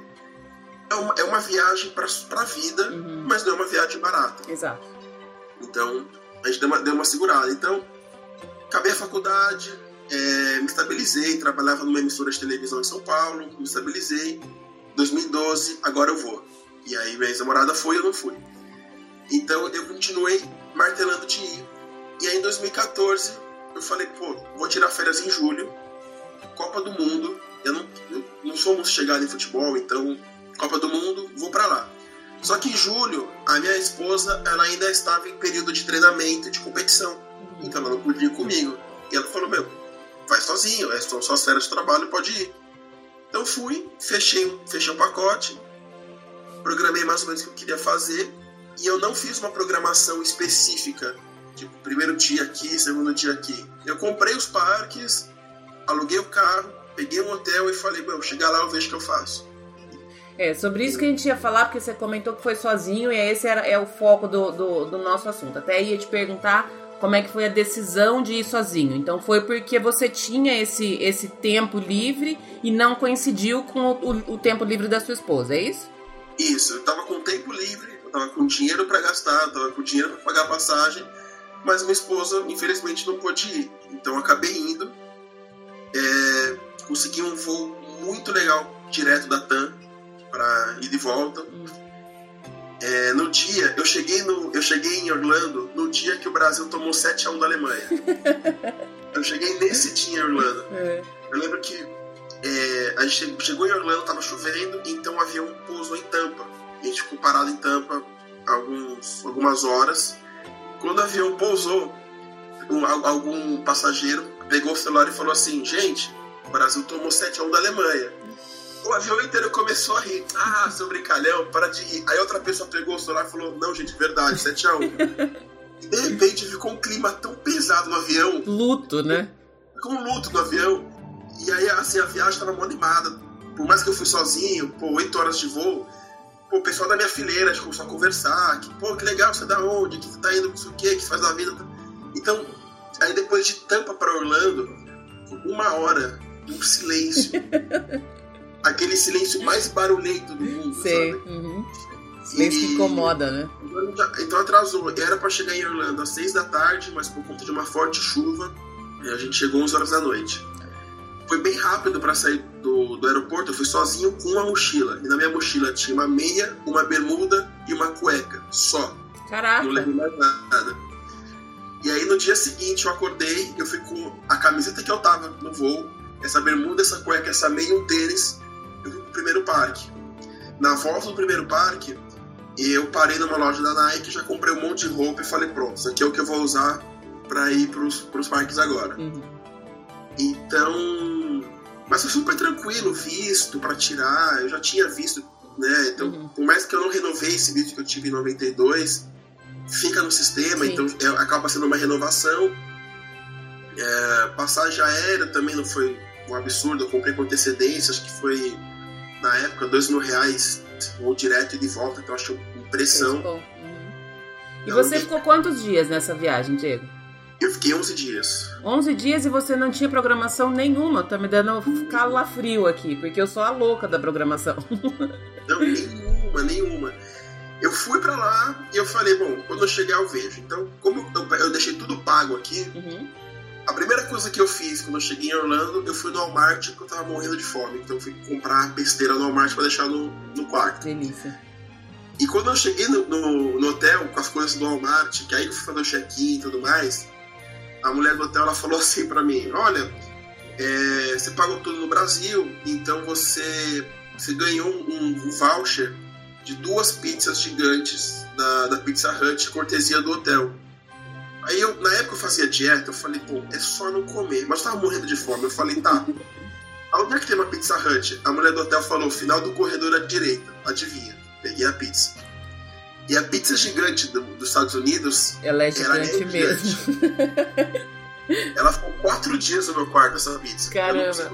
é uma, é uma viagem pra, pra vida, uhum. mas não é uma viagem barata. Exato. Então, a gente deu uma, deu uma segurada. Então, acabei a faculdade, é, me estabilizei, trabalhava numa emissora de televisão em São Paulo, me estabilizei. 2012, agora eu vou. E aí minha ex-namorada foi eu não fui. Então eu continuei martelando de ir. E aí em 2014 eu falei, pô, vou tirar férias em julho, Copa do Mundo. Eu não, eu não sou muito chegado em futebol, então Copa do Mundo, vou para lá. Só que em julho, a minha esposa ela ainda estava em período de treinamento de competição. Então ela não podia ir comigo. E ela falou: Meu, vai sozinho, é são só férias de trabalho, pode ir. Então fui, fechei, fechei um pacote, programei mais ou menos o que eu queria fazer. E eu não fiz uma programação específica, tipo, primeiro dia aqui, segundo dia aqui. Eu comprei os parques, aluguei o carro, peguei um hotel e falei: Meu, chegar lá eu vejo o que eu faço. É, sobre isso que a gente ia falar, porque você comentou que foi sozinho e esse era, é o foco do, do, do nosso assunto. Até ia te perguntar como é que foi a decisão de ir sozinho. Então foi porque você tinha esse, esse tempo livre e não coincidiu com o, o, o tempo livre da sua esposa, é isso? Isso, eu tava com tempo livre, eu tava com dinheiro para gastar, tava com dinheiro para pagar a passagem, mas minha esposa infelizmente não pôde ir. Então acabei indo, é, consegui um voo muito legal direto da TAM para ir de volta. Hum é, no dia, eu cheguei, no, eu cheguei em Orlando no dia que o Brasil tomou 7 a 1 da Alemanha. eu cheguei nesse dia em Orlando. É. Eu lembro que é, a gente chegou em Orlando, tava chovendo, então o avião pousou em Tampa. E a gente ficou parado em Tampa alguns, algumas horas. Quando o avião pousou, um, algum passageiro pegou o celular e falou assim: Gente, o Brasil tomou 7 a 1 da Alemanha o avião inteiro começou a rir. Ah, seu brincalhão, para de rir. Aí outra pessoa pegou o celular e falou: Não, gente, verdade, 7x1. e de repente ficou um clima tão pesado no avião. Luto, né? Ficou um luto no avião. E aí, assim, a viagem tava muito animada. Por mais que eu fui sozinho, pô, 8 horas de voo. Pô, o pessoal da minha fileira começou a conversar. Que, pô, que legal, você é da onde? Que você tá indo, não sei o que, que faz da vida. Então, aí depois de Tampa para Orlando, uma hora, um silêncio. aquele silêncio mais barulhento do mundo, Sei. sabe? Uhum. Silêncio que incomoda, né? Então atrasou. Era para chegar em Orlando às seis da tarde, mas por conta de uma forte chuva, a gente chegou 11 horas da noite. Foi bem rápido para sair do, do aeroporto. Eu fui sozinho com uma mochila. E na minha mochila tinha uma meia, uma bermuda e uma cueca. Só. Caraca. Não levei mais nada. E aí no dia seguinte eu acordei, eu fui com a camiseta que eu tava no voo, essa bermuda, essa cueca, essa meia e um tênis, pro primeiro parque. Na volta do primeiro parque, eu parei numa loja da Nike, já comprei um monte de roupa e falei, pronto, isso aqui é o que eu vou usar para ir pros, pros parques agora. Uhum. Então, mas foi super tranquilo, visto para tirar, eu já tinha visto, né? Então, uhum. por mais que eu não renovei esse visto que eu tive em 92, fica no sistema, Sim. então é, acaba sendo uma renovação. É, passagem aérea também não foi um absurdo, eu comprei com antecedência, acho que foi na época dois mil reais ou direto e de volta, então acho impressão. Uhum. E então, você ficou quantos dias nessa viagem, Diego? Eu fiquei 11 dias. 11 dias e você não tinha programação nenhuma. Tá me dando calafrio aqui, porque eu sou a louca da programação. Não, nenhuma, nenhuma. Eu fui para lá e eu falei, bom, quando eu chegar eu vejo. Então, como eu, eu deixei tudo pago aqui, uhum. A primeira coisa que eu fiz quando eu cheguei em Orlando, eu fui no Walmart porque eu tava morrendo de fome. Então eu fui comprar besteira no Walmart para deixar no, no quarto. Delícia. E quando eu cheguei no, no, no, hotel com as coisas do Walmart, que aí eu fui fazer o check-in e tudo mais, a mulher do hotel ela falou assim para mim: Olha, é, você pagou tudo no Brasil, então você, você ganhou um, um voucher de duas pizzas gigantes da, da Pizza Hut, cortesia do hotel. Aí eu, na época eu fazia dieta, eu falei, pô, é só não comer. Mas eu tava morrendo de fome. Eu falei, tá. Onde é que tem uma Pizza Hut? A mulher do hotel falou, final do corredor à direita. Adivinha? Peguei a pizza. E a pizza gigante do, dos Estados Unidos. Ela é gigante é mesmo. Ela ficou quatro dias no meu quarto, essa pizza. Caramba.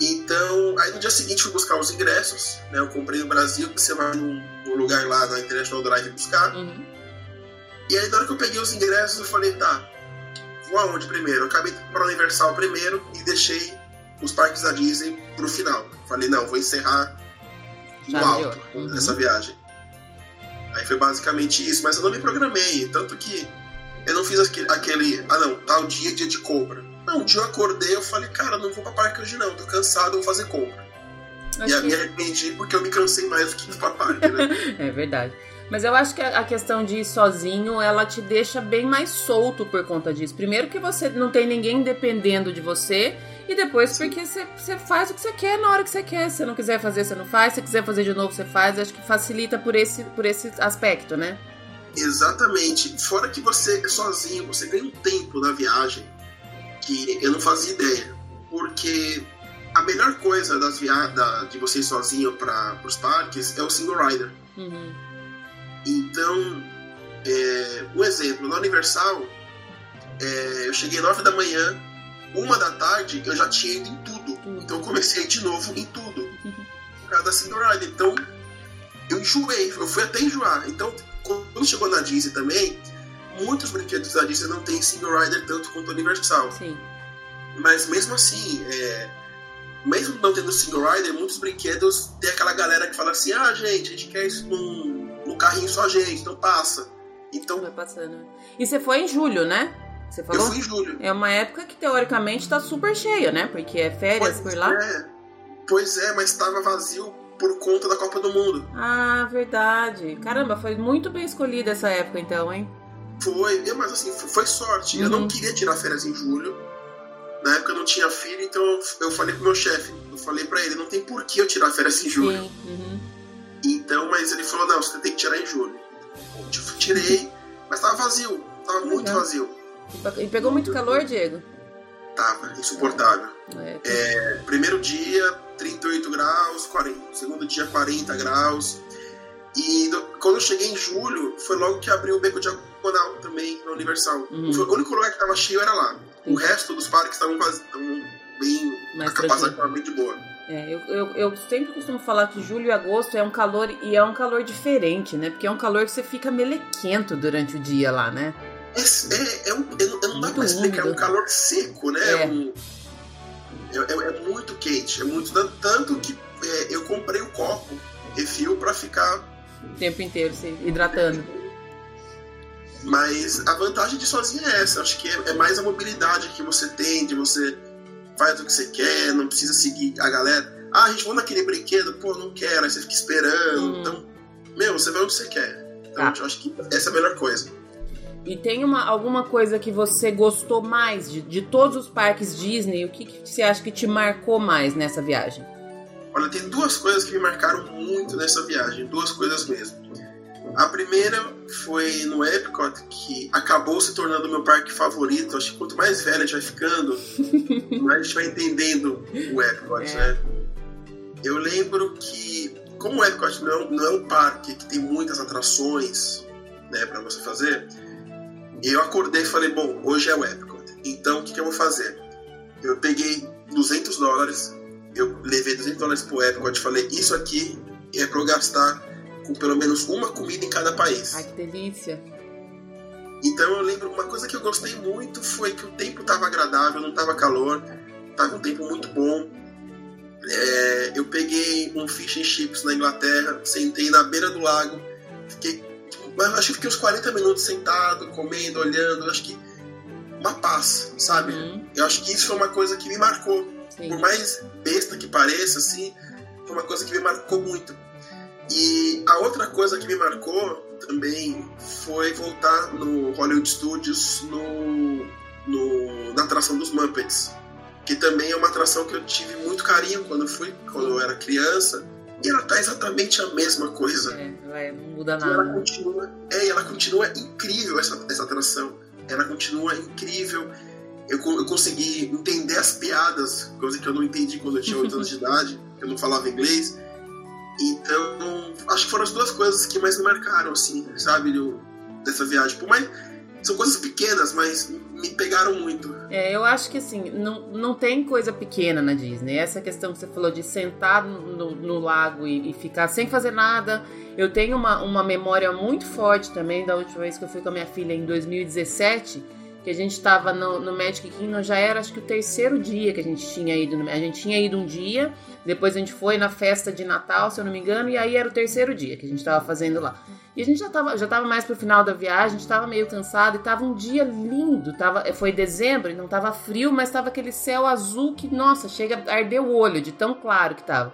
Então, aí no dia seguinte fui buscar os ingressos, né? Eu comprei no Brasil, que você vai num, num lugar lá na International Drive buscar. Uhum. E aí na hora que eu peguei os ingressos, eu falei, tá, vou aonde primeiro? Eu acabei para Universal primeiro e deixei os parques da Disney pro final. Falei, não, vou encerrar no alto uhum. essa viagem. Aí foi basicamente isso, mas eu não me programei, tanto que eu não fiz aquele, ah não, tal dia, dia de compra. Não, um dia eu acordei eu falei, cara, não vou pra parque hoje não, tô cansado, vou fazer compra. E que... me arrependi porque eu me cansei mais do que ir pra parque, né? é verdade. Mas eu acho que a questão de ir sozinho, ela te deixa bem mais solto por conta disso. Primeiro que você não tem ninguém dependendo de você, e depois porque você, você faz o que você quer na hora que você quer. Se você não quiser fazer, você não faz. Se você quiser fazer de novo, você faz. Acho que facilita por esse, por esse aspecto, né? Exatamente. Fora que você sozinho, você ganha um tempo na viagem que eu não fazia ideia. Porque a melhor coisa das viagens de você ir sozinho para os parques é o single rider. Uhum. Então, é, um exemplo, na Universal, é, eu cheguei 9 da manhã, uma da tarde eu já tinha ido em tudo. Então eu comecei de novo em tudo. Por causa da single rider. Então, eu enjoei, eu fui até enjoar. Então, quando chegou na Disney também, muitos brinquedos da Disney não tem single rider tanto quanto o Universal. Sim. Mas mesmo assim, é, mesmo não tendo single rider, muitos brinquedos tem aquela galera que fala assim: ah, gente, a gente quer isso num, num carrinho só gente, então passa. Então. Vai passando. E você foi em julho, né? Você falou? Eu fui em julho. É uma época que teoricamente tá super cheia, né? Porque é férias pois por lá. É. Pois é, mas estava vazio por conta da Copa do Mundo. Ah, verdade. Caramba, foi muito bem escolhida essa época então, hein? Foi, mas assim, foi sorte. Uhum. Eu não uhum. queria tirar férias em julho. Na época eu não tinha filho, então eu falei pro meu chefe, eu falei para ele, não tem por que eu tirar férias em julho. Sim. Uhum. Então, mas ele falou, não, você tem que tirar em julho. Eu tirei, mas tava vazio, tava muito vazio. E pegou muito calor, Diego? Tava, insuportável. É, é, primeiro dia, 38 graus, 40. Segundo dia, 40 graus. E do, quando eu cheguei em julho, foi logo que abriu o beco diagonal também na Universal. Uhum. O único lugar que tava cheio era lá. O resto dos parques estavam bem. Mais a capacidade estava bem de boa. É, eu, eu, eu, sempre costumo falar que julho e agosto é um calor e é um calor diferente, né? Porque é um calor que você fica melequento durante o dia lá, né? É, é, é um, não dá pra explicar, é um calor seco, né? É. Um, é, é, é, muito quente, é muito. Tanto que é, eu comprei o um copo refil para ficar. O tempo inteiro se hidratando. Mas a vantagem de sozinho é essa. Acho que é, é, mais a mobilidade que você tem, de você faz o que você quer, não precisa seguir a galera. Ah, a gente vai naquele brinquedo, pô, não quero, aí você fica esperando. Hum. Então, meu, você vai onde você quer. Então, ah. eu acho que essa é a melhor coisa. E tem uma, alguma coisa que você gostou mais de, de todos os parques Disney? O que, que você acha que te marcou mais nessa viagem? Olha, tem duas coisas que me marcaram muito nessa viagem, duas coisas mesmo. A primeira foi no Epcot, que acabou se tornando meu parque favorito. Acho que quanto mais velho a gente vai ficando, mais a gente vai entendendo o Epcot, é. né? Eu lembro que, como o Epcot não é, não é um parque que tem muitas atrações né, para você fazer, eu acordei e falei: bom, hoje é o Epcot. Então o que, que eu vou fazer? Eu peguei 200 dólares, eu levei 200 dólares pro Epcot e falei: isso aqui é para eu gastar com pelo menos uma comida em cada país. Ai, que delícia! Então eu lembro, uma coisa que eu gostei muito foi que o tempo estava agradável, não estava calor, estava um tempo muito bom. É, eu peguei um fish and chips na Inglaterra, sentei na beira do lago, fiquei, acho que fiquei uns 40 minutos sentado, comendo, olhando, acho que uma paz, sabe? Uhum. Eu acho que isso foi uma coisa que me marcou. Sim. Por mais besta que pareça, assim, foi uma coisa que me marcou muito. E a outra coisa que me marcou também foi voltar no Hollywood Studios no, no, na atração dos Muppets, que também é uma atração que eu tive muito carinho quando fui, quando eu era criança. E ela tá exatamente a mesma coisa. É, não muda nada. ela continua, é, ela continua incrível essa, essa atração. Ela continua incrível. Eu, eu consegui entender as piadas, coisa que eu não entendi quando eu tinha 8 anos de idade, eu não falava inglês. Então, acho que foram as duas coisas que mais me marcaram, assim, sabe, do, dessa viagem. Por mais. São coisas pequenas, mas me pegaram muito. É, eu acho que assim, não, não tem coisa pequena na Disney. Essa questão que você falou de sentar no, no lago e, e, ficar sem fazer nada. Eu tenho uma, uma memória muito forte também da última vez que eu fui com a minha filha em 2017 que a gente estava no, no Magic Kingdom, já era acho que o terceiro dia que a gente tinha ido. No, a gente tinha ido um dia, depois a gente foi na festa de Natal, se eu não me engano, e aí era o terceiro dia que a gente estava fazendo lá. E a gente já estava já tava mais pro final da viagem, a gente estava meio cansado e estava um dia lindo. Tava, foi dezembro, não estava frio, mas estava aquele céu azul que, nossa, chega a arder o olho de tão claro que estava.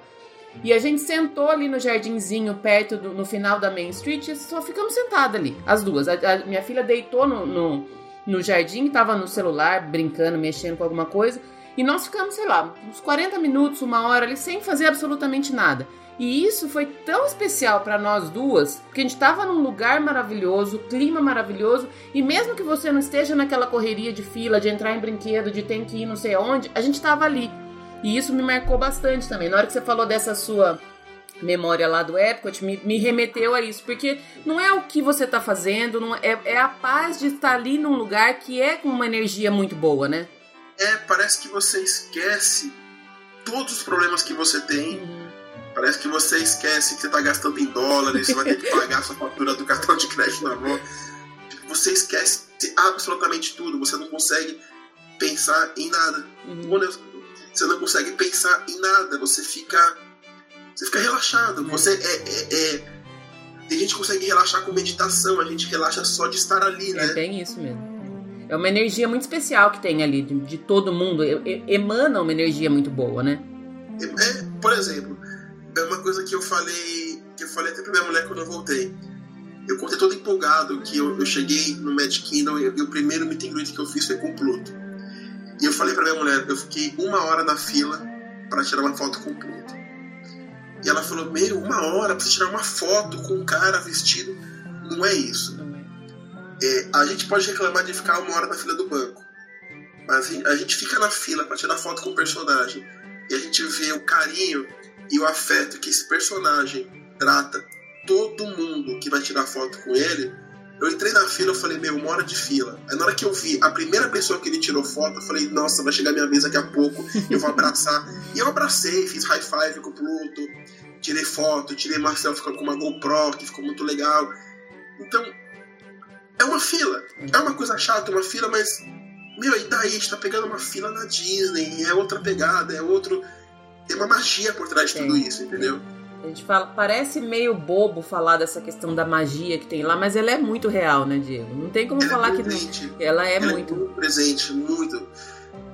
E a gente sentou ali no jardinzinho, perto do no final da Main Street, e só ficamos sentadas ali, as duas. A, a minha filha deitou no, no no jardim, estava no celular, brincando, mexendo com alguma coisa. E nós ficamos, sei lá, uns 40 minutos, uma hora ali, sem fazer absolutamente nada. E isso foi tão especial para nós duas, porque a gente estava num lugar maravilhoso, clima maravilhoso, e mesmo que você não esteja naquela correria de fila, de entrar em brinquedo, de ter que ir não sei onde, a gente estava ali. E isso me marcou bastante também. Na hora que você falou dessa sua memória lá do Epcot me, me remeteu a isso, porque não é o que você está fazendo, não é, é a paz de estar ali num lugar que é com uma energia muito boa, né? É, parece que você esquece todos os problemas que você tem. Uhum. Parece que você esquece que você está gastando em dólares, você vai ter que pagar sua fatura do cartão de crédito na mão. Você esquece absolutamente tudo, você não consegue pensar em nada. Uhum. Você não consegue pensar em nada, você fica você fica relaxado. Você é, é, é, Tem gente que consegue relaxar com meditação, a gente relaxa só de estar ali, né? É bem isso mesmo. É uma energia muito especial que tem ali, de, de todo mundo. Emana uma energia muito boa, né? É, é, por exemplo, é uma coisa que eu falei. Que eu falei até pra minha mulher quando eu voltei. Eu contei todo empolgado que eu, eu cheguei no Magic Kingdom e, e o primeiro meet and greet que eu fiz foi com o Pluto. E eu falei pra minha mulher, eu fiquei uma hora na fila para tirar uma foto com o Pluto. E ela falou: Meu, uma hora pra tirar uma foto com um cara vestido. Não é isso. É, a gente pode reclamar de ficar uma hora na fila do banco. Mas a gente fica na fila para tirar foto com o personagem. E a gente vê o carinho e o afeto que esse personagem trata todo mundo que vai tirar foto com ele. Eu entrei na fila, eu falei, meu, uma hora de fila. Aí na hora que eu vi a primeira pessoa que ele tirou foto, eu falei, nossa, vai chegar minha vez daqui a pouco, eu vou abraçar. e eu abracei, fiz high five com o Pluto, tirei foto, tirei Marcel ficando com uma GoPro, que ficou muito legal. Então, é uma fila. É uma coisa chata, uma fila, mas. Meu, e daí? A gente tá pegando uma fila na Disney, é outra pegada, é outro. Tem uma magia por trás de tudo isso, entendeu? A gente fala, parece meio bobo falar dessa questão da magia que tem lá, mas ela é muito real, né, Diego? Não tem como ela é falar é que não. Ela é ela muito. É muito presente, muito.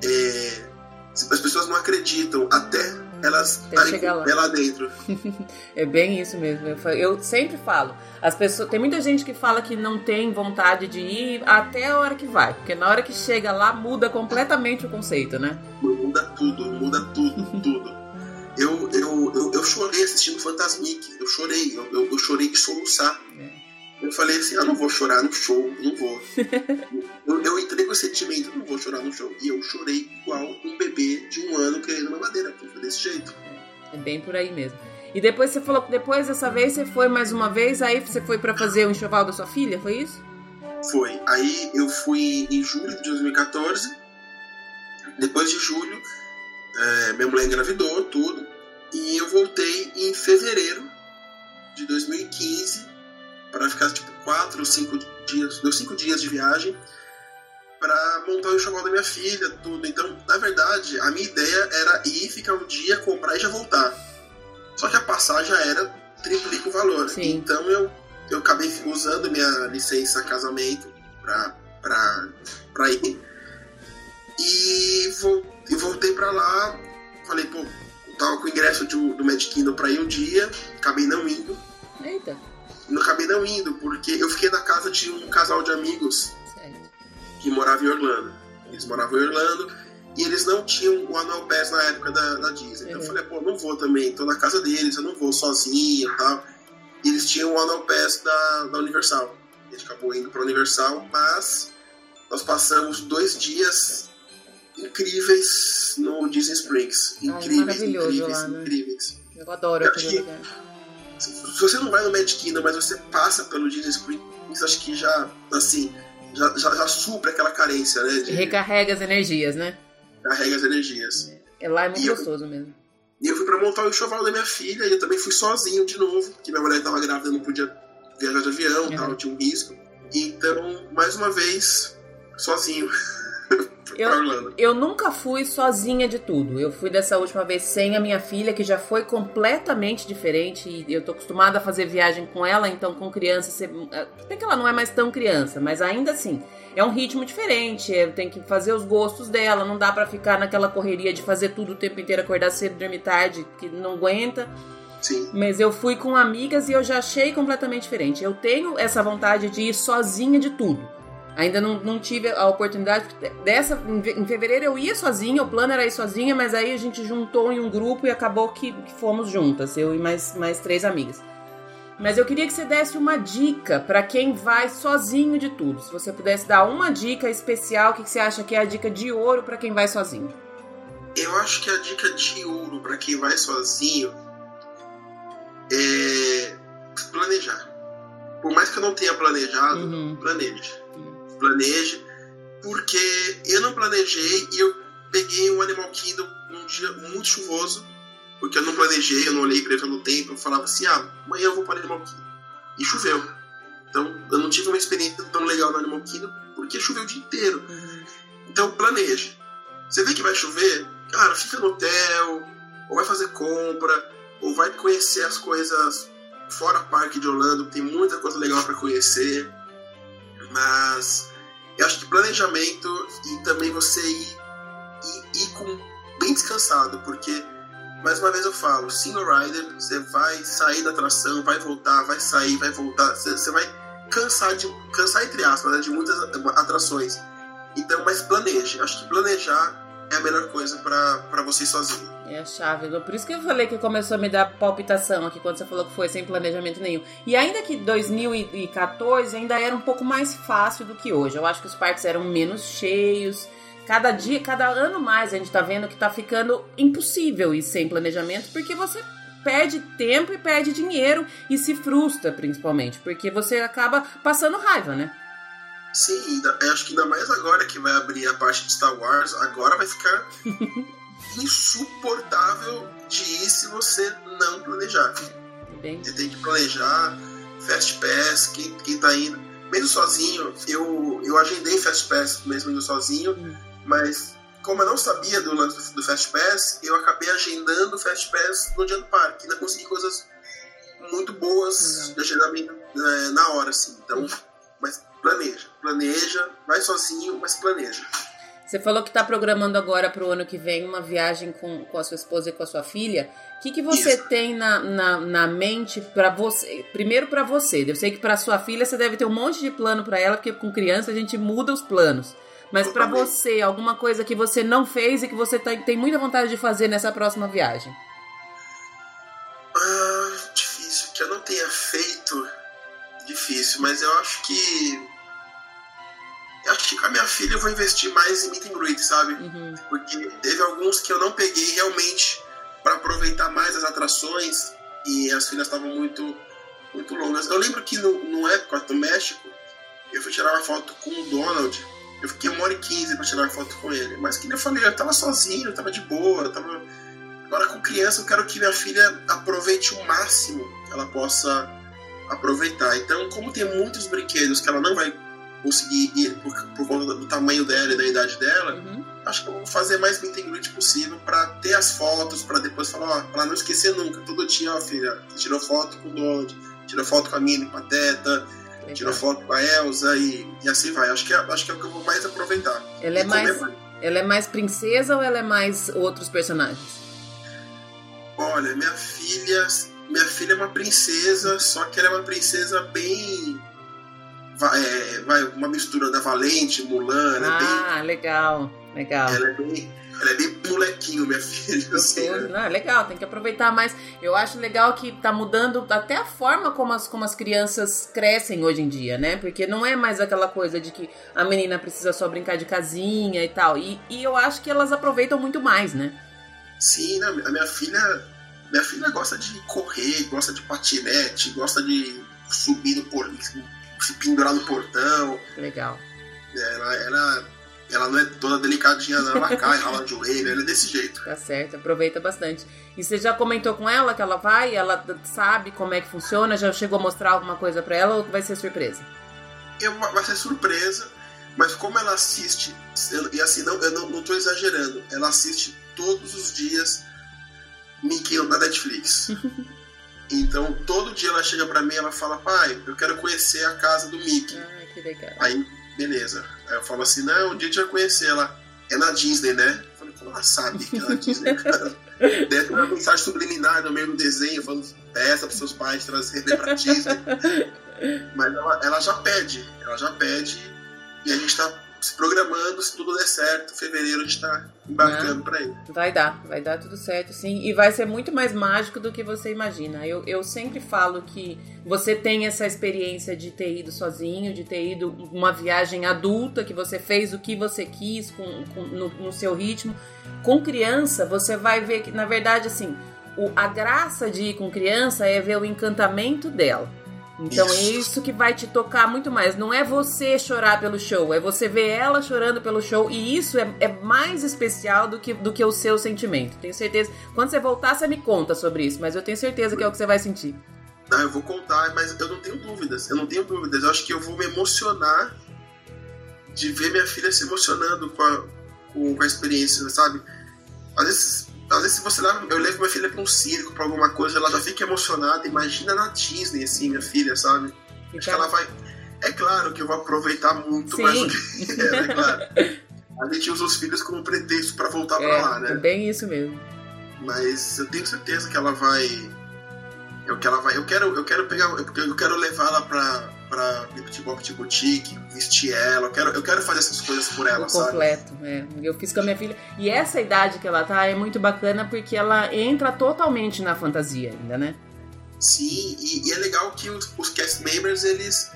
É... As pessoas não acreditam. Até elas estarem lá. lá dentro. é bem isso mesmo. Eu, eu, sempre falo. As pessoas, tem muita gente que fala que não tem vontade de ir até a hora que vai, porque na hora que chega lá muda completamente o conceito, né? Muda tudo, muda tudo, tudo. Eu, eu, eu, eu, chorei assistindo Fantasmic, eu chorei, eu, eu, eu chorei de soluçar. Eu falei assim, ah, não vou chorar no show, não vou. eu, eu entrei com esse sentimento, não vou chorar no show. E eu chorei igual um bebê de um ano querendo uma madeira, foi desse jeito. É bem por aí mesmo. E depois você falou que depois dessa vez você foi mais uma vez, aí você foi para fazer o enxoval da sua filha, foi isso? Foi. Aí eu fui em julho de 2014. Depois de julho, é, minha mulher engravidou, tudo. E eu voltei em fevereiro de 2015 para ficar tipo quatro ou cinco dias, deu cinco dias de viagem para montar o enxoval da minha filha, tudo. Então, na verdade, a minha ideia era ir, ficar um dia, comprar e já voltar. Só que a passagem já era triplica o valor. Sim. Então eu, eu acabei usando minha licença casamento pra, pra ir. E, e voltei pra lá. Falei, pô, tava com o ingresso do, do Magic Kingdom pra ir um dia, acabei não indo. Eita não acabei não indo, porque eu fiquei na casa de um casal de amigos que morava em Orlando. Eles moravam em Orlando e eles não tinham o Annual Pass na época da, da Disney. Então eu falei, pô, não vou também, tô na casa deles, eu não vou sozinho e tal. E eles tinham o Annual Pass da, da Universal. A gente acabou indo pra Universal, mas nós passamos dois dias incríveis no Disney Springs. Incríveis, Ai, incríveis, lá, né? incríveis. Eu adoro aquele lugar se você não vai no Magic Kingdom, mas você passa pelo Disney Springs, acho que já, assim, já, já, já supre aquela carência, né? De... Recarrega as energias, né? Carrega as energias. É, lá é muito e gostoso eu, mesmo. E eu fui pra montar o enxoval da minha filha, e eu também fui sozinho de novo, porque minha mulher tava grávida, não podia viajar de avião, uhum. tal, tinha um risco. Então, mais uma vez, sozinho. Eu, eu nunca fui sozinha de tudo. Eu fui dessa última vez sem a minha filha, que já foi completamente diferente. E eu tô acostumada a fazer viagem com ela, então com criança. Você... É, bem que ela não é mais tão criança, mas ainda assim. É um ritmo diferente, eu tenho que fazer os gostos dela, não dá para ficar naquela correria de fazer tudo o tempo inteiro, acordar cedo, dormir tarde, que não aguenta. Sim. Mas eu fui com amigas e eu já achei completamente diferente. Eu tenho essa vontade de ir sozinha de tudo. Ainda não, não tive a oportunidade. Dessa, em fevereiro eu ia sozinha, o plano era ir sozinha, mas aí a gente juntou em um grupo e acabou que, que fomos juntas, eu e mais, mais três amigas. Mas eu queria que você desse uma dica para quem vai sozinho de tudo. Se você pudesse dar uma dica especial, o que você acha que é a dica de ouro para quem vai sozinho? Eu acho que a dica de ouro para quem vai sozinho é planejar. Por mais que eu não tenha planejado, uhum. planeje planeje, porque eu não planejei e eu peguei um Animal Kingdom um dia muito chuvoso, porque eu não planejei, eu não olhei previsão no tempo, eu falava assim, ah, amanhã eu vou para o Animal Kingdom. E choveu. Então eu não tive uma experiência tão legal no Animal Kingdom, porque choveu o dia inteiro. Uhum. Então planeje. Você vê que vai chover, cara, fica no hotel, ou vai fazer compra, ou vai conhecer as coisas fora parque de Orlando, tem muita coisa legal para conhecer. Mas eu acho que planejamento e também você ir, ir, ir com bem descansado, porque mais uma vez eu falo, single rider, você vai sair da atração, vai voltar, vai sair, vai voltar, você, você vai cansar de cansar entre aspas, né, de muitas atrações. Então, mas planeje. Acho que planejar é a melhor coisa para você sozinho. É a chave. Por isso que eu falei que começou a me dar palpitação aqui quando você falou que foi sem planejamento nenhum. E ainda que 2014 ainda era um pouco mais fácil do que hoje. Eu acho que os parques eram menos cheios. Cada dia, cada ano mais a gente tá vendo que tá ficando impossível ir sem planejamento, porque você perde tempo e perde dinheiro e se frustra, principalmente, porque você acaba passando raiva, né? Sim, acho que ainda mais agora que vai abrir a parte de Star Wars, agora vai ficar insuportável de ir se você não planejar. Bem... Você tem que planejar, Fast Pass, quem, quem tá indo. Mesmo sozinho, eu, eu agendei Fast Pass mesmo indo sozinho, hum. mas como eu não sabia do lance do, Fast Pass, eu acabei agendando o Fast Pass no dia do parque. Ainda consegui coisas muito boas de agendamento é, na hora, assim. Então, mas planeja, planeja, vai sozinho, mas planeja. Você falou que está programando agora para o ano que vem uma viagem com, com a sua esposa e com a sua filha. O que, que você Isso. tem na, na, na mente para você? Primeiro para você. Eu sei que para sua filha você deve ter um monte de plano para ela, porque com criança a gente muda os planos. Mas para você, alguma coisa que você não fez e que você tá, tem muita vontade de fazer nessa próxima viagem? Ah, difícil. Que eu não tenha feito, difícil. Mas eu acho que acho que com a minha filha eu vou investir mais em meet and greet, sabe? Uhum. Porque teve alguns que eu não peguei realmente para aproveitar mais as atrações e as filhas estavam muito muito longas. Eu lembro que no, no época do México eu fui tirar uma foto com o Donald. Eu fiquei uma hora e quinze pra tirar uma foto com ele. Mas que nem eu falei, eu tava sozinho, eu tava de boa, eu tava. Agora com criança eu quero que minha filha aproveite o máximo que ela possa aproveitar. Então, como tem muitos brinquedos que ela não vai conseguir ir por, por conta do tamanho dela e da idade dela, uhum. acho que eu vou fazer mais meet and greet possível para ter as fotos, para depois falar, ó, pra não esquecer nunca. Todo dia, ó, filha, tirou foto com o Donald, tirou foto com a Minnie Pateta, Legal. tirou foto com a Elsa e, e assim vai. Acho que, é, acho que é o que eu vou mais aproveitar. Ela é mais, ela é mais princesa ou ela é mais outros personagens? Olha, minha filha, minha filha é uma princesa, só que ela é uma princesa bem é, vai uma mistura da Valente, Mulan. ah, bem, legal, legal. Ela é bem, ela é bem molequinho, minha filha. Assim, né? Não, é legal, tem que aproveitar mais. Eu acho legal que tá mudando até a forma como as, como as crianças crescem hoje em dia, né? Porque não é mais aquela coisa de que a menina precisa só brincar de casinha e tal. E, e eu acho que elas aproveitam muito mais, né? Sim, a minha filha. Minha filha gosta de correr, gosta de patinete, gosta de subir no por, se pendurar no portão. Legal. Ela, ela, ela não é toda delicadinha. Ela cai, rala de joelho, ela é desse jeito. Tá certo, aproveita bastante. E você já comentou com ela que ela vai, ela sabe como é que funciona, já chegou a mostrar alguma coisa para ela ou vai ser surpresa? Eu, vai ser surpresa, mas como ela assiste, e assim, não, eu não, não tô exagerando, ela assiste todos os dias Mickey na Netflix. Então todo dia ela chega para mim e ela fala, pai, eu quero conhecer a casa do Mickey. Ah, que legal. Aí, beleza. Aí eu falo assim, não, um dia a gente vai conhecer ela. É na Disney, né? Eu falei, como ela sabe que é na Disney, cara? Deve uma mensagem subliminar no meio do desenho, falando, peça pros seus pais trazerem pra Disney. Mas ela, ela já pede, ela já pede, e a gente tá se programando, se tudo der certo, fevereiro a gente tá embarcando para ir. Vai dar, vai dar tudo certo, sim. E vai ser muito mais mágico do que você imagina. Eu, eu sempre falo que você tem essa experiência de ter ido sozinho, de ter ido uma viagem adulta, que você fez o que você quis com, com no, no, seu ritmo. Com criança, você vai ver que, na verdade, assim, o, a graça de ir com criança é ver o encantamento dela. Então isso. é isso que vai te tocar muito mais. Não é você chorar pelo show, é você ver ela chorando pelo show. E isso é, é mais especial do que, do que o seu sentimento. Tenho certeza. Quando você voltar, você me conta sobre isso, mas eu tenho certeza que é o que você vai sentir. Não, eu vou contar, mas eu não tenho dúvidas. Eu não tenho dúvidas. Eu acho que eu vou me emocionar de ver minha filha se emocionando com a, com a experiência, sabe? Às vezes às vezes, se você leva, eu levo minha filha pra um circo, pra alguma coisa, ela já fica emocionada. Imagina na Disney, assim, minha filha, sabe? Acho que ela vai. É claro que eu vou aproveitar muito Sim. mais do que é, é claro. A gente usa os filhos como pretexto para voltar é, pra lá, né? É bem isso mesmo. Mas eu tenho certeza que ela vai. Eu, que ela vai. Eu quero, eu quero pegar. Eu, eu quero levá-la pra, pra Bebop Boutique, vestir ela, eu quero, eu quero fazer essas coisas por ela, o sabe? Completo, é. Eu fiz com a minha filha. E essa idade que ela tá é muito bacana porque ela entra totalmente na fantasia ainda, né? Sim, e, e é legal que os, os cast members, eles,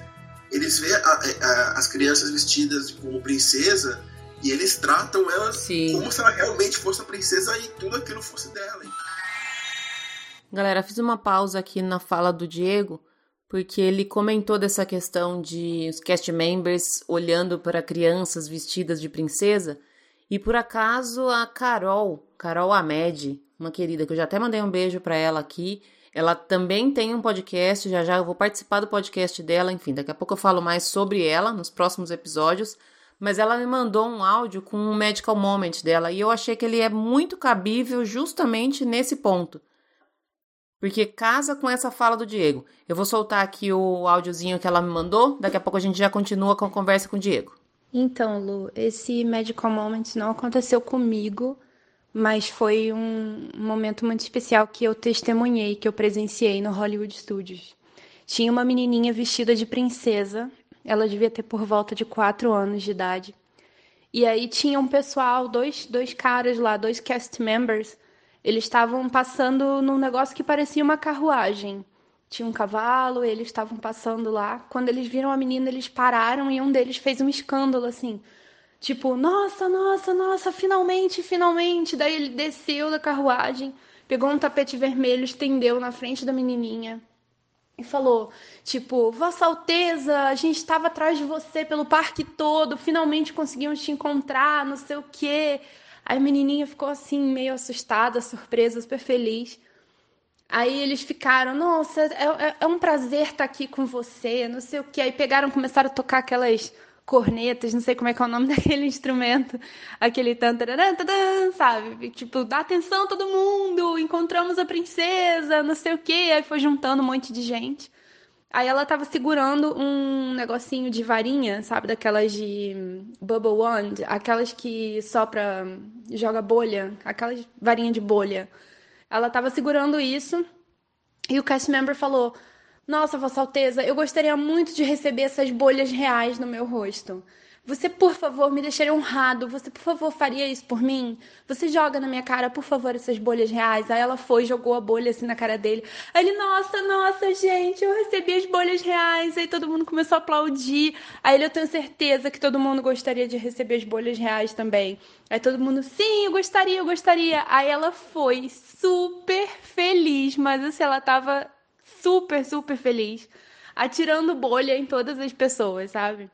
eles vê a, a, as crianças vestidas como princesa e eles tratam elas Sim. como se ela realmente fosse a princesa e tudo aquilo fosse dela. Galera, fiz uma pausa aqui na fala do Diego porque ele comentou dessa questão de os cast members olhando para crianças vestidas de princesa, e por acaso a Carol, Carol Ahmed, uma querida que eu já até mandei um beijo para ela aqui, ela também tem um podcast, já já eu vou participar do podcast dela, enfim, daqui a pouco eu falo mais sobre ela nos próximos episódios, mas ela me mandou um áudio com um medical moment dela e eu achei que ele é muito cabível justamente nesse ponto porque casa com essa fala do Diego. Eu vou soltar aqui o áudiozinho que ela me mandou, daqui a pouco a gente já continua com a conversa com o Diego. Então, Lu, esse Magical Moment não aconteceu comigo, mas foi um momento muito especial que eu testemunhei, que eu presenciei no Hollywood Studios. Tinha uma menininha vestida de princesa, ela devia ter por volta de 4 anos de idade. E aí tinha um pessoal, dois, dois caras lá, dois cast members, eles estavam passando num negócio que parecia uma carruagem. Tinha um cavalo, eles estavam passando lá. Quando eles viram a menina, eles pararam e um deles fez um escândalo assim. Tipo, nossa, nossa, nossa, finalmente, finalmente. Daí ele desceu da carruagem, pegou um tapete vermelho, estendeu na frente da menininha e falou: Tipo, Vossa Alteza, a gente estava atrás de você pelo parque todo, finalmente conseguimos te encontrar, não sei o quê. Aí a menininha ficou assim, meio assustada, surpresa, super feliz. Aí eles ficaram, nossa, é, é, é um prazer estar aqui com você, não sei o quê. Aí pegaram, começaram a tocar aquelas cornetas, não sei como é que é o nome daquele instrumento, aquele tan, taran, taran, sabe? Tipo, dá atenção todo mundo, encontramos a princesa, não sei o quê. Aí foi juntando um monte de gente. Aí ela tava segurando um negocinho de varinha, sabe? Daquelas de bubble wand, aquelas que sopra, joga bolha, aquelas varinha de bolha. Ela tava segurando isso e o cast member falou: nossa, Vossa Alteza, eu gostaria muito de receber essas bolhas reais no meu rosto. Você, por favor, me deixaria honrado. Você, por favor, faria isso por mim? Você joga na minha cara, por favor, essas bolhas reais. Aí ela foi, jogou a bolha assim na cara dele. Aí ele, nossa, nossa, gente, eu recebi as bolhas reais. Aí todo mundo começou a aplaudir. Aí ele, eu tenho certeza que todo mundo gostaria de receber as bolhas reais também. Aí todo mundo, sim, eu gostaria, eu gostaria. Aí ela foi super feliz, mas assim, ela tava super, super feliz, atirando bolha em todas as pessoas, sabe?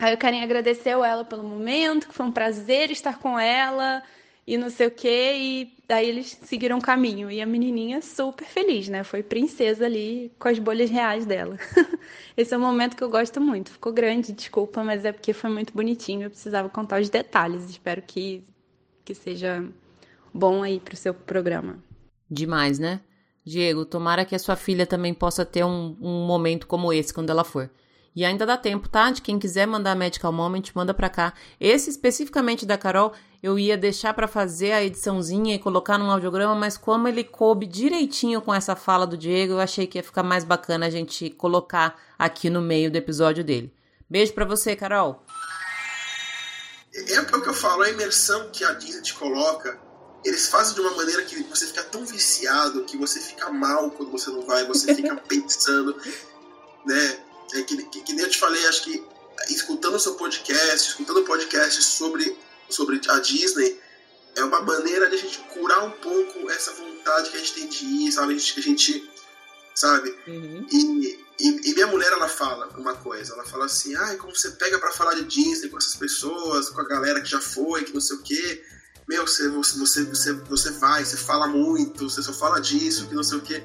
Aí o Karen agradeceu ela pelo momento, que foi um prazer estar com ela e não sei o quê, e daí eles seguiram o caminho. E a menininha super feliz, né? Foi princesa ali com as bolhas reais dela. Esse é um momento que eu gosto muito. Ficou grande, desculpa, mas é porque foi muito bonitinho. Eu precisava contar os detalhes. Espero que, que seja bom aí pro seu programa. Demais, né? Diego, tomara que a sua filha também possa ter um, um momento como esse quando ela for. E ainda dá tempo, tá? De quem quiser mandar Medical Moment, manda pra cá. Esse especificamente da Carol, eu ia deixar para fazer a ediçãozinha e colocar num audiograma, mas como ele coube direitinho com essa fala do Diego, eu achei que ia ficar mais bacana a gente colocar aqui no meio do episódio dele. Beijo para você, Carol. É, é o que eu falo, a imersão que a Disney te coloca eles fazem de uma maneira que você fica tão viciado que você fica mal quando você não vai, você fica pensando, né? É que, que, que, nem eu te falei, acho que escutando o seu podcast, escutando o podcast sobre, sobre a Disney, é uma maneira de a gente curar um pouco essa vontade que a gente tem de ir, sabe? A gente, que a gente sabe? Uhum. E, e, e, minha mulher, ela fala uma coisa, ela fala assim, ah, como você pega para falar de Disney com essas pessoas, com a galera que já foi, que não sei o quê meu, você, você, você, você vai, você fala muito, você só fala disso, que não sei o quê.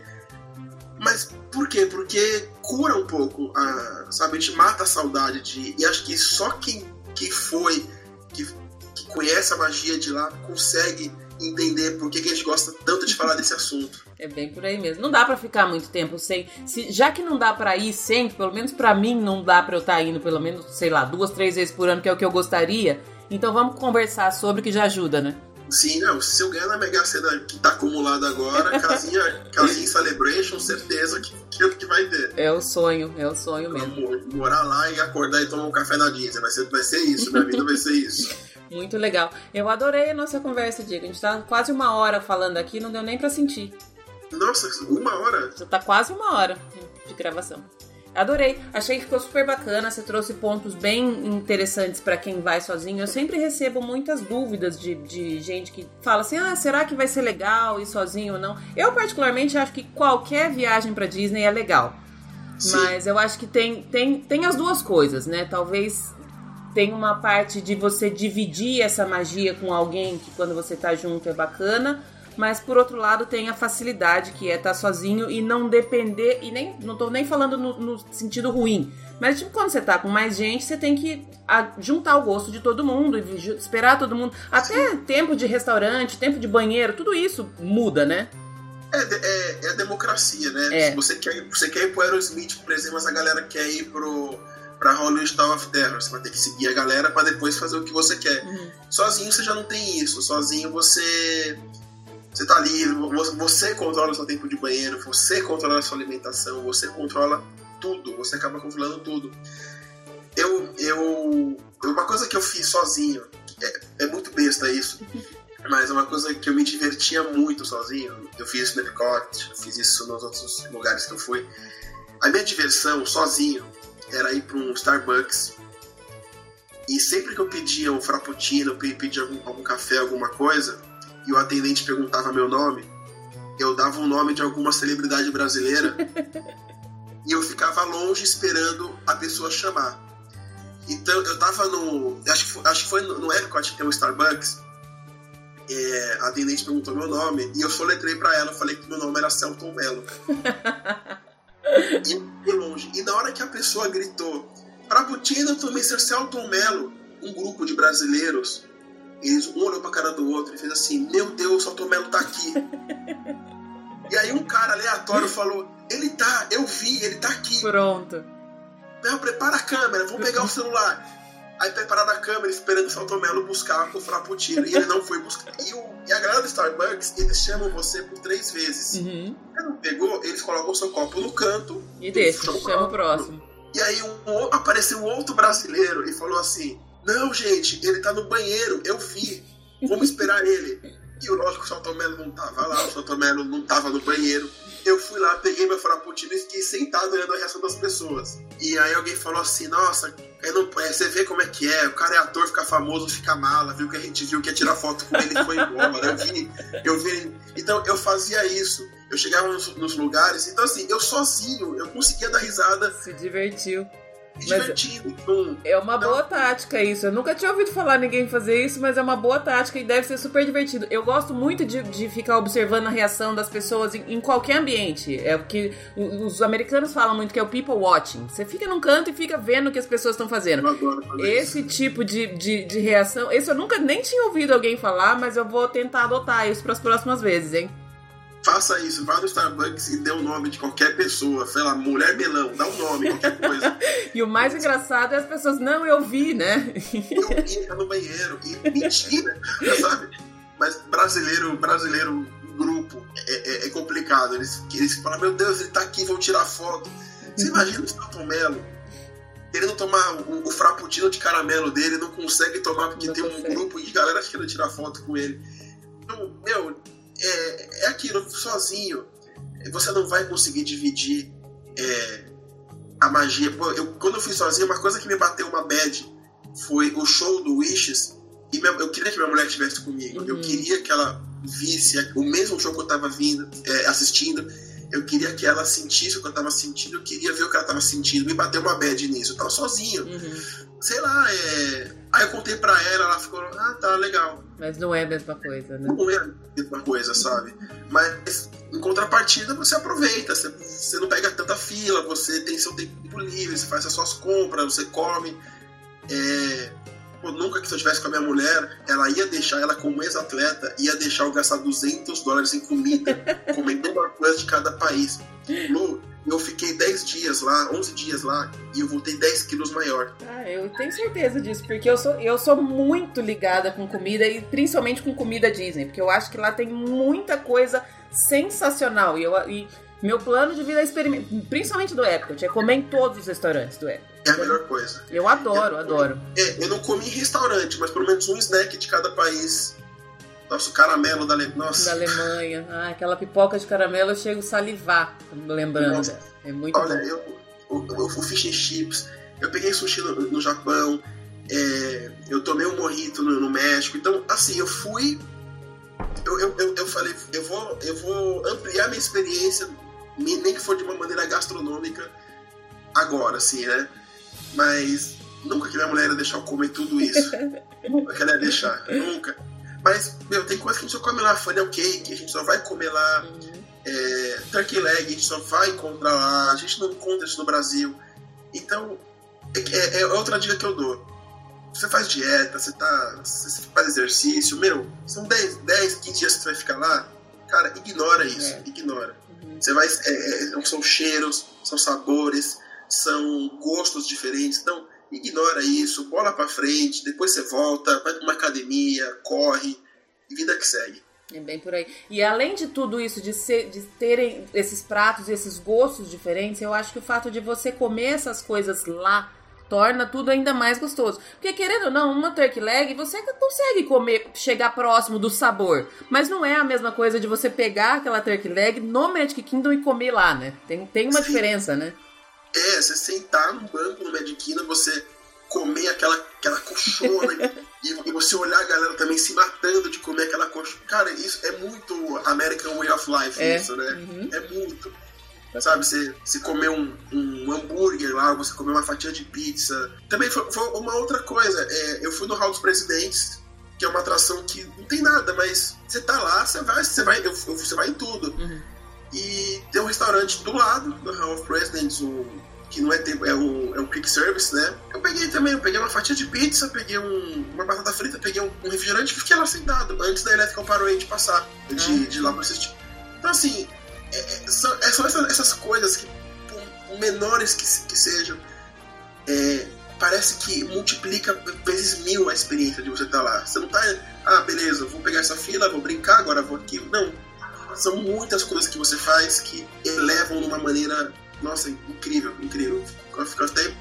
Mas por quê? Porque cura um pouco, a, sabe? A gente mata a saudade de. E acho que só quem que foi, que, que conhece a magia de lá, consegue entender por que, que, a gente gosta tanto de falar desse assunto. É bem por aí mesmo. Não dá para ficar muito tempo sem. Se, já que não dá para ir sempre, pelo menos para mim não dá para eu estar tá indo pelo menos, sei lá, duas, três vezes por ano, que é o que eu gostaria então vamos conversar sobre que já ajuda, né? Sim, não. Se eu ganhar na Mega Sena que tá acumulada agora, casinha, casinha Celebration, certeza que, que, que vai ter. É o sonho, é o sonho mesmo. morar lá e acordar e tomar um café na Disney. Vai ser, vai ser isso, minha vida vai ser isso. Muito legal. Eu adorei a nossa conversa, Diego. A gente tá quase uma hora falando aqui, não deu nem pra sentir. Nossa, uma hora? Já tá quase uma hora de gravação. Adorei, achei que ficou super bacana. Você trouxe pontos bem interessantes para quem vai sozinho. Eu sempre recebo muitas dúvidas de, de gente que fala assim: ah, será que vai ser legal ir sozinho ou não? Eu, particularmente, acho que qualquer viagem para Disney é legal. Sim. Mas eu acho que tem, tem, tem as duas coisas, né? Talvez tenha uma parte de você dividir essa magia com alguém que quando você tá junto é bacana mas por outro lado tem a facilidade que é estar tá sozinho e não depender, e nem não tô nem falando no, no sentido ruim, mas tipo, quando você tá com mais gente, você tem que a, juntar o gosto de todo mundo e esperar todo mundo. Até Sim. tempo de restaurante, tempo de banheiro, tudo isso muda, né? É, é, é a democracia, né? É. Você, quer, você quer ir pro Aerosmith, por exemplo, mas a galera quer ir pro, pra Hollywood Tower of Terror. Você vai ter que seguir a galera para depois fazer o que você quer. Uhum. Sozinho você já não tem isso. Sozinho você. Você tá ali, você controla o seu tempo de banheiro, você controla a sua alimentação, você controla tudo, você acaba controlando tudo. Eu, eu, uma coisa que eu fiz sozinho, é, é muito besta isso, mas é uma coisa que eu me divertia muito sozinho. Eu fiz isso no Epcot, fiz isso nos outros lugares que eu fui. A minha diversão sozinho era ir para um Starbucks e sempre que eu pedia um frappuccino, pedia algum, algum café, alguma coisa, e o atendente perguntava meu nome, eu dava o nome de alguma celebridade brasileira e eu ficava longe esperando a pessoa chamar. Então eu tava no. Acho que foi, acho que foi no, no Epcot que tem um Starbucks. É, a atendente perguntou meu nome e eu soletrei para ela, falei que meu nome era Celton Mello. e fui longe. E na hora que a pessoa gritou, Frappuccino to Mr. Celton Mello, um grupo de brasileiros, eles, um olhou pra cara do outro e fez assim: Meu Deus, o Celton Mello tá aqui. e aí um cara aleatório falou: Ele tá, eu vi, ele tá aqui. Pronto. Não, prepara a câmera, vamos pegar o celular. Aí preparado a câmera, esperando o Saltomelo buscar o Frappuccino. E ele não foi buscar. E, o, e a galera do Starbucks, eles chamam você por três vezes. Uhum. Ele não pegou, eles colocam o seu copo no canto. E deixa, chama o próximo. E aí um, apareceu um outro brasileiro e falou assim: Não, gente, ele tá no banheiro, eu vi. Vamos esperar ele. E o lógico, o Saltomelo não tava lá, o Saltomelo não tava no banheiro eu fui lá, peguei meu frappuccino e fiquei sentado olhando a reação das pessoas. E aí alguém falou assim, nossa, não, você vê como é que é, o cara é ator, fica famoso, fica mala, viu que a gente viu que ia tirar foto com ele e foi embora. Eu vi, eu vi. Então eu fazia isso. Eu chegava nos, nos lugares, então assim, eu sozinho, eu conseguia dar risada. Se divertiu divertindo. Então, é uma boa tática isso. Eu nunca tinha ouvido falar ninguém fazer isso, mas é uma boa tática e deve ser super divertido. Eu gosto muito de, de ficar observando a reação das pessoas em, em qualquer ambiente. É porque os americanos falam muito que é o people watching. Você fica num canto e fica vendo o que as pessoas estão fazendo. Esse tipo de, de, de reação, esse eu nunca nem tinha ouvido alguém falar, mas eu vou tentar adotar isso para as próximas vezes, hein? Faça isso, vá no Starbucks e dê o nome de qualquer pessoa, sei lá, mulher melão, dá um nome, qualquer coisa. e o mais engraçado é as pessoas, não, eu vi, né? eu vi, tá no banheiro. E mentira, sabe? Mas brasileiro, brasileiro grupo é, é, é, complicado. Eles, eles falam, meu Deus, ele tá aqui, vão tirar foto. Você imagina o Stanton Mello querendo tomar o, o frappuccino de caramelo dele, não consegue tomar porque não tem consegue. um grupo de galera querendo tirar foto com ele. Então, meu, é, aquilo, sozinho. Você não vai conseguir dividir é, a magia. Pô, eu, quando eu fui sozinho, uma coisa que me bateu uma bad foi o show do Wishes. E minha, eu queria que minha mulher estivesse comigo. Uhum. Eu queria que ela visse o mesmo show que eu estava vindo, é, assistindo. Eu queria que ela sentisse o que eu estava sentindo. Eu queria ver o que ela estava sentindo. Me bateu uma bad nisso. Eu tava sozinho. Uhum. Sei lá, é... Aí eu contei pra ela, ela ficou, ah, tá, legal. Mas não é a mesma coisa, né? Não é a mesma coisa, sabe? Mas em contrapartida você aproveita, você, você não pega tanta fila, você tem seu tempo livre, você faz as suas compras, você come. É... Pô, nunca que se eu estivesse com a minha mulher, ela ia deixar, ela como ex-atleta, ia deixar eu gastar 200 dólares em comida, comendo uma coisa de cada país. Lu, eu fiquei 10 dias lá, 11 dias lá, e eu voltei 10 quilos maior. Ah, eu tenho certeza disso, porque eu sou, eu sou muito ligada com comida, e principalmente com comida Disney, porque eu acho que lá tem muita coisa sensacional. E, eu, e meu plano de vida é experimentar, principalmente do Epcot, é comer em todos os restaurantes do Epcot. É a melhor coisa. Eu adoro, eu, adoro. É, eu não comi em restaurante, mas pelo menos um snack de cada país nossa, o caramelo da Alemanha. Nossa. Da Alemanha. Ah, aquela pipoca de caramelo eu chego a salivar, lembrando. Nossa. É muito Olha, bom. Eu, o, o fish and chips, eu peguei sushi no, no Japão, é, eu tomei um morrito no, no, México. Então, assim, eu fui. Eu, eu, eu, eu, falei, eu vou, eu vou ampliar minha experiência, nem que for de uma maneira gastronômica, agora, assim, né? Mas nunca que minha mulher ia deixar eu comer tudo isso. nunca que ela ia deixar, nunca. Mas, meu, tem coisa que a gente só come lá, funnel cake, a gente só vai comer lá. Uhum. É, turkey leg, a gente só vai encontrar lá, a gente não encontra isso no Brasil. Então, é, é, é outra dica que eu dou. Você faz dieta, você, tá, você faz exercício, meu, são 10, 10 15 dias que você vai ficar lá, cara, ignora isso, é. ignora. Você vai, é, é, são cheiros, são sabores, são gostos diferentes. Então, ignora isso, bola para frente, depois você volta, vai pra uma academia, corre, e vida que segue. É bem por aí. E além de tudo isso, de, ser, de terem esses pratos, esses gostos diferentes, eu acho que o fato de você comer essas coisas lá torna tudo ainda mais gostoso. Porque querendo ou não, uma turkey leg você consegue comer, chegar próximo do sabor, mas não é a mesma coisa de você pegar aquela turkey leg no Magic Kingdom e comer lá, né? Tem, tem uma Sim. diferença, né? É, você sentar no banco no Magic Kingdom, você comer aquela, aquela coxona e, e, você olhar a galera também se matando de comer aquela coxona. Cara, isso é muito American Way of Life, é. isso, né? Uhum. É muito. Sabe, você, você comer um, um hambúrguer lá, você comer uma fatia de pizza. Também foi, foi uma outra coisa. É, eu fui no Hall dos Presidentes, que é uma atração que não tem nada, mas você tá lá, você vai, você vai, você vai em tudo. Uhum. E tem um restaurante do lado do Hall of Presidents, um que não é tempo, é um, é um quick service, né? Eu peguei também, eu peguei uma fatia de pizza, peguei um, uma batata frita, peguei um, um refrigerante e fiquei lá sentado, antes da Electrical Parade de passar, de, ah. de lá pra assistir. Então, assim, é, são, essas, essas, coisas que, por menores que, que sejam, é, parece que multiplica vezes mil a experiência de você estar tá lá. Você não tá, ah, beleza, vou pegar essa fila, vou brincar, agora vou aqui. Não. São muitas coisas que você faz que elevam de uma maneira nossa, incrível, incrível. Eu fico até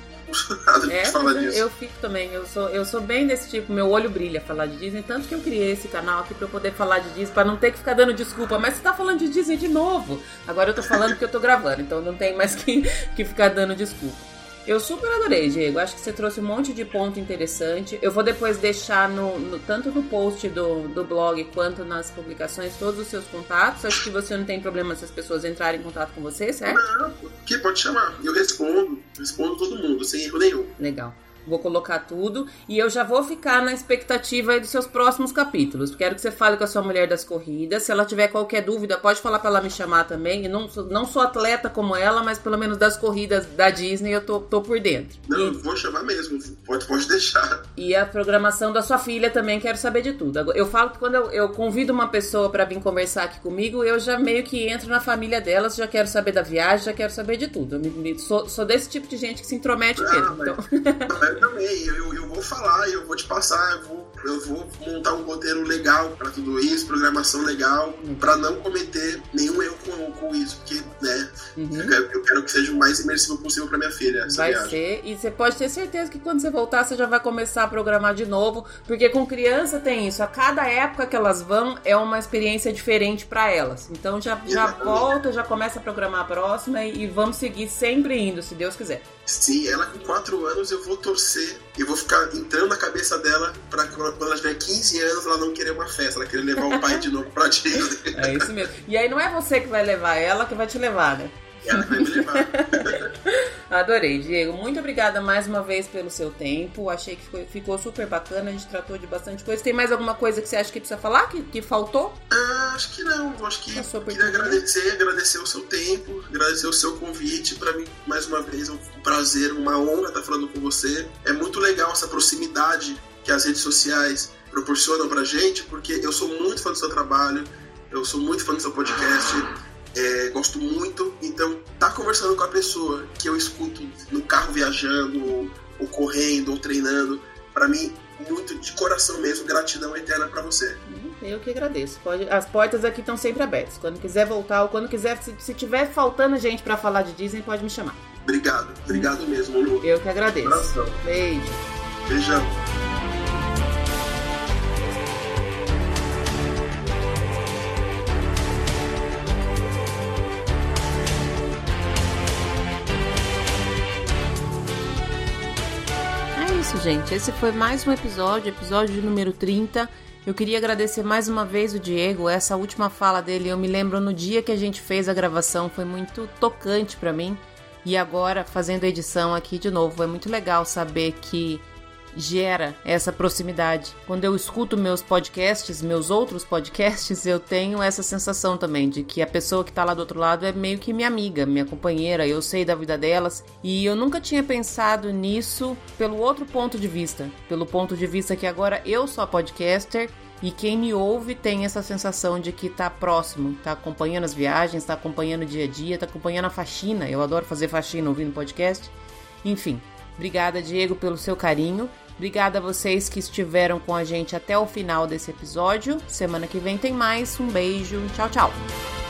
é, de falar disso. Eu fico também, eu sou, eu sou bem desse tipo, meu olho brilha falar de Disney, tanto que eu criei esse canal aqui pra eu poder falar de Disney, pra não ter que ficar dando desculpa, mas você tá falando de Disney de novo. Agora eu tô falando porque eu tô gravando, então não tem mais que, que ficar dando desculpa. Eu super adorei, Diego. Acho que você trouxe um monte de ponto interessante. Eu vou depois deixar no, no, tanto no post do, do blog quanto nas publicações todos os seus contatos. Acho que você não tem problema se as pessoas entrarem em contato com você, certo? Não, que pode chamar. Eu respondo, respondo todo mundo, sem erro nenhum. Legal. Vou colocar tudo e eu já vou ficar na expectativa aí dos seus próximos capítulos. Quero que você fale com a sua mulher das corridas. Se ela tiver qualquer dúvida, pode falar para ela me chamar também. Eu não, sou, não sou atleta como ela, mas pelo menos das corridas da Disney eu tô, tô por dentro. Não, e, vou chamar mesmo. Pode, pode deixar. E a programação da sua filha também quero saber de tudo. Eu falo que quando eu, eu convido uma pessoa para vir conversar aqui comigo, eu já meio que entro na família delas, já quero saber da viagem, já quero saber de tudo. Eu me, me, sou, sou desse tipo de gente que se intromete ah, mesmo. Então... também. Eu, eu vou falar, eu vou te passar, eu vou, eu vou montar um roteiro legal para tudo isso, programação legal, para não cometer nenhum erro com, com isso, porque, né, uhum. eu, quero, eu, quero, que seja o mais imersivo possível para minha filha. vai viagem. ser, e você pode ter certeza que quando você voltar, você já vai começar a programar de novo, porque com criança tem isso, a cada época que elas vão é uma experiência diferente para elas. Então já, já volta, já começa a programar a próxima e, e vamos seguir sempre indo, se Deus quiser. Sim, ela com 4 anos eu vou torcer e vou ficar entrando na cabeça dela pra quando ela tiver 15 anos ela não querer uma festa, ela querer levar o pai de novo pra Disney. É isso mesmo. E aí não é você que vai levar, é ela que vai te levar, né? Ela vai me levar. Adorei, Diego. Muito obrigada mais uma vez pelo seu tempo. Achei que ficou super bacana. A gente tratou de bastante coisa. Tem mais alguma coisa que você acha que precisa falar? Que, que faltou? Ah, acho que não. Acho que queria agradecer, agradecer o seu tempo, agradecer o seu convite. Para mim, mais uma vez, é um prazer, uma honra estar falando com você. É muito legal essa proximidade que as redes sociais proporcionam pra gente, porque eu sou muito fã do seu trabalho, eu sou muito fã do seu podcast é, gosto muito. Então, tá conversando com a pessoa que eu escuto no carro viajando, ou, ou correndo, ou treinando, para mim, muito de coração mesmo, gratidão eterna para você. Uhum, eu que agradeço. Pode, as portas aqui estão sempre abertas. Quando quiser voltar ou quando quiser, se, se tiver faltando gente para falar de Disney, pode me chamar. Obrigado, obrigado mesmo, Lu. Eu que agradeço. Beijo. Beijão. Gente. Esse foi mais um episódio, episódio número 30. Eu queria agradecer mais uma vez o Diego, essa última fala dele. Eu me lembro no dia que a gente fez a gravação, foi muito tocante para mim. E agora, fazendo a edição aqui de novo, é muito legal saber que gera essa proximidade. Quando eu escuto meus podcasts, meus outros podcasts, eu tenho essa sensação também de que a pessoa que está lá do outro lado é meio que minha amiga, minha companheira, eu sei da vida delas e eu nunca tinha pensado nisso pelo outro ponto de vista, pelo ponto de vista que agora eu sou podcaster E quem me ouve tem essa sensação de que tá próximo, tá acompanhando as viagens, tá acompanhando o dia a dia, tá acompanhando a faxina. Eu adoro fazer faxina ouvindo podcast. Enfim, obrigada, Diego, pelo seu carinho. Obrigada a vocês que estiveram com a gente até o final desse episódio. Semana que vem tem mais. Um beijo. Tchau, tchau.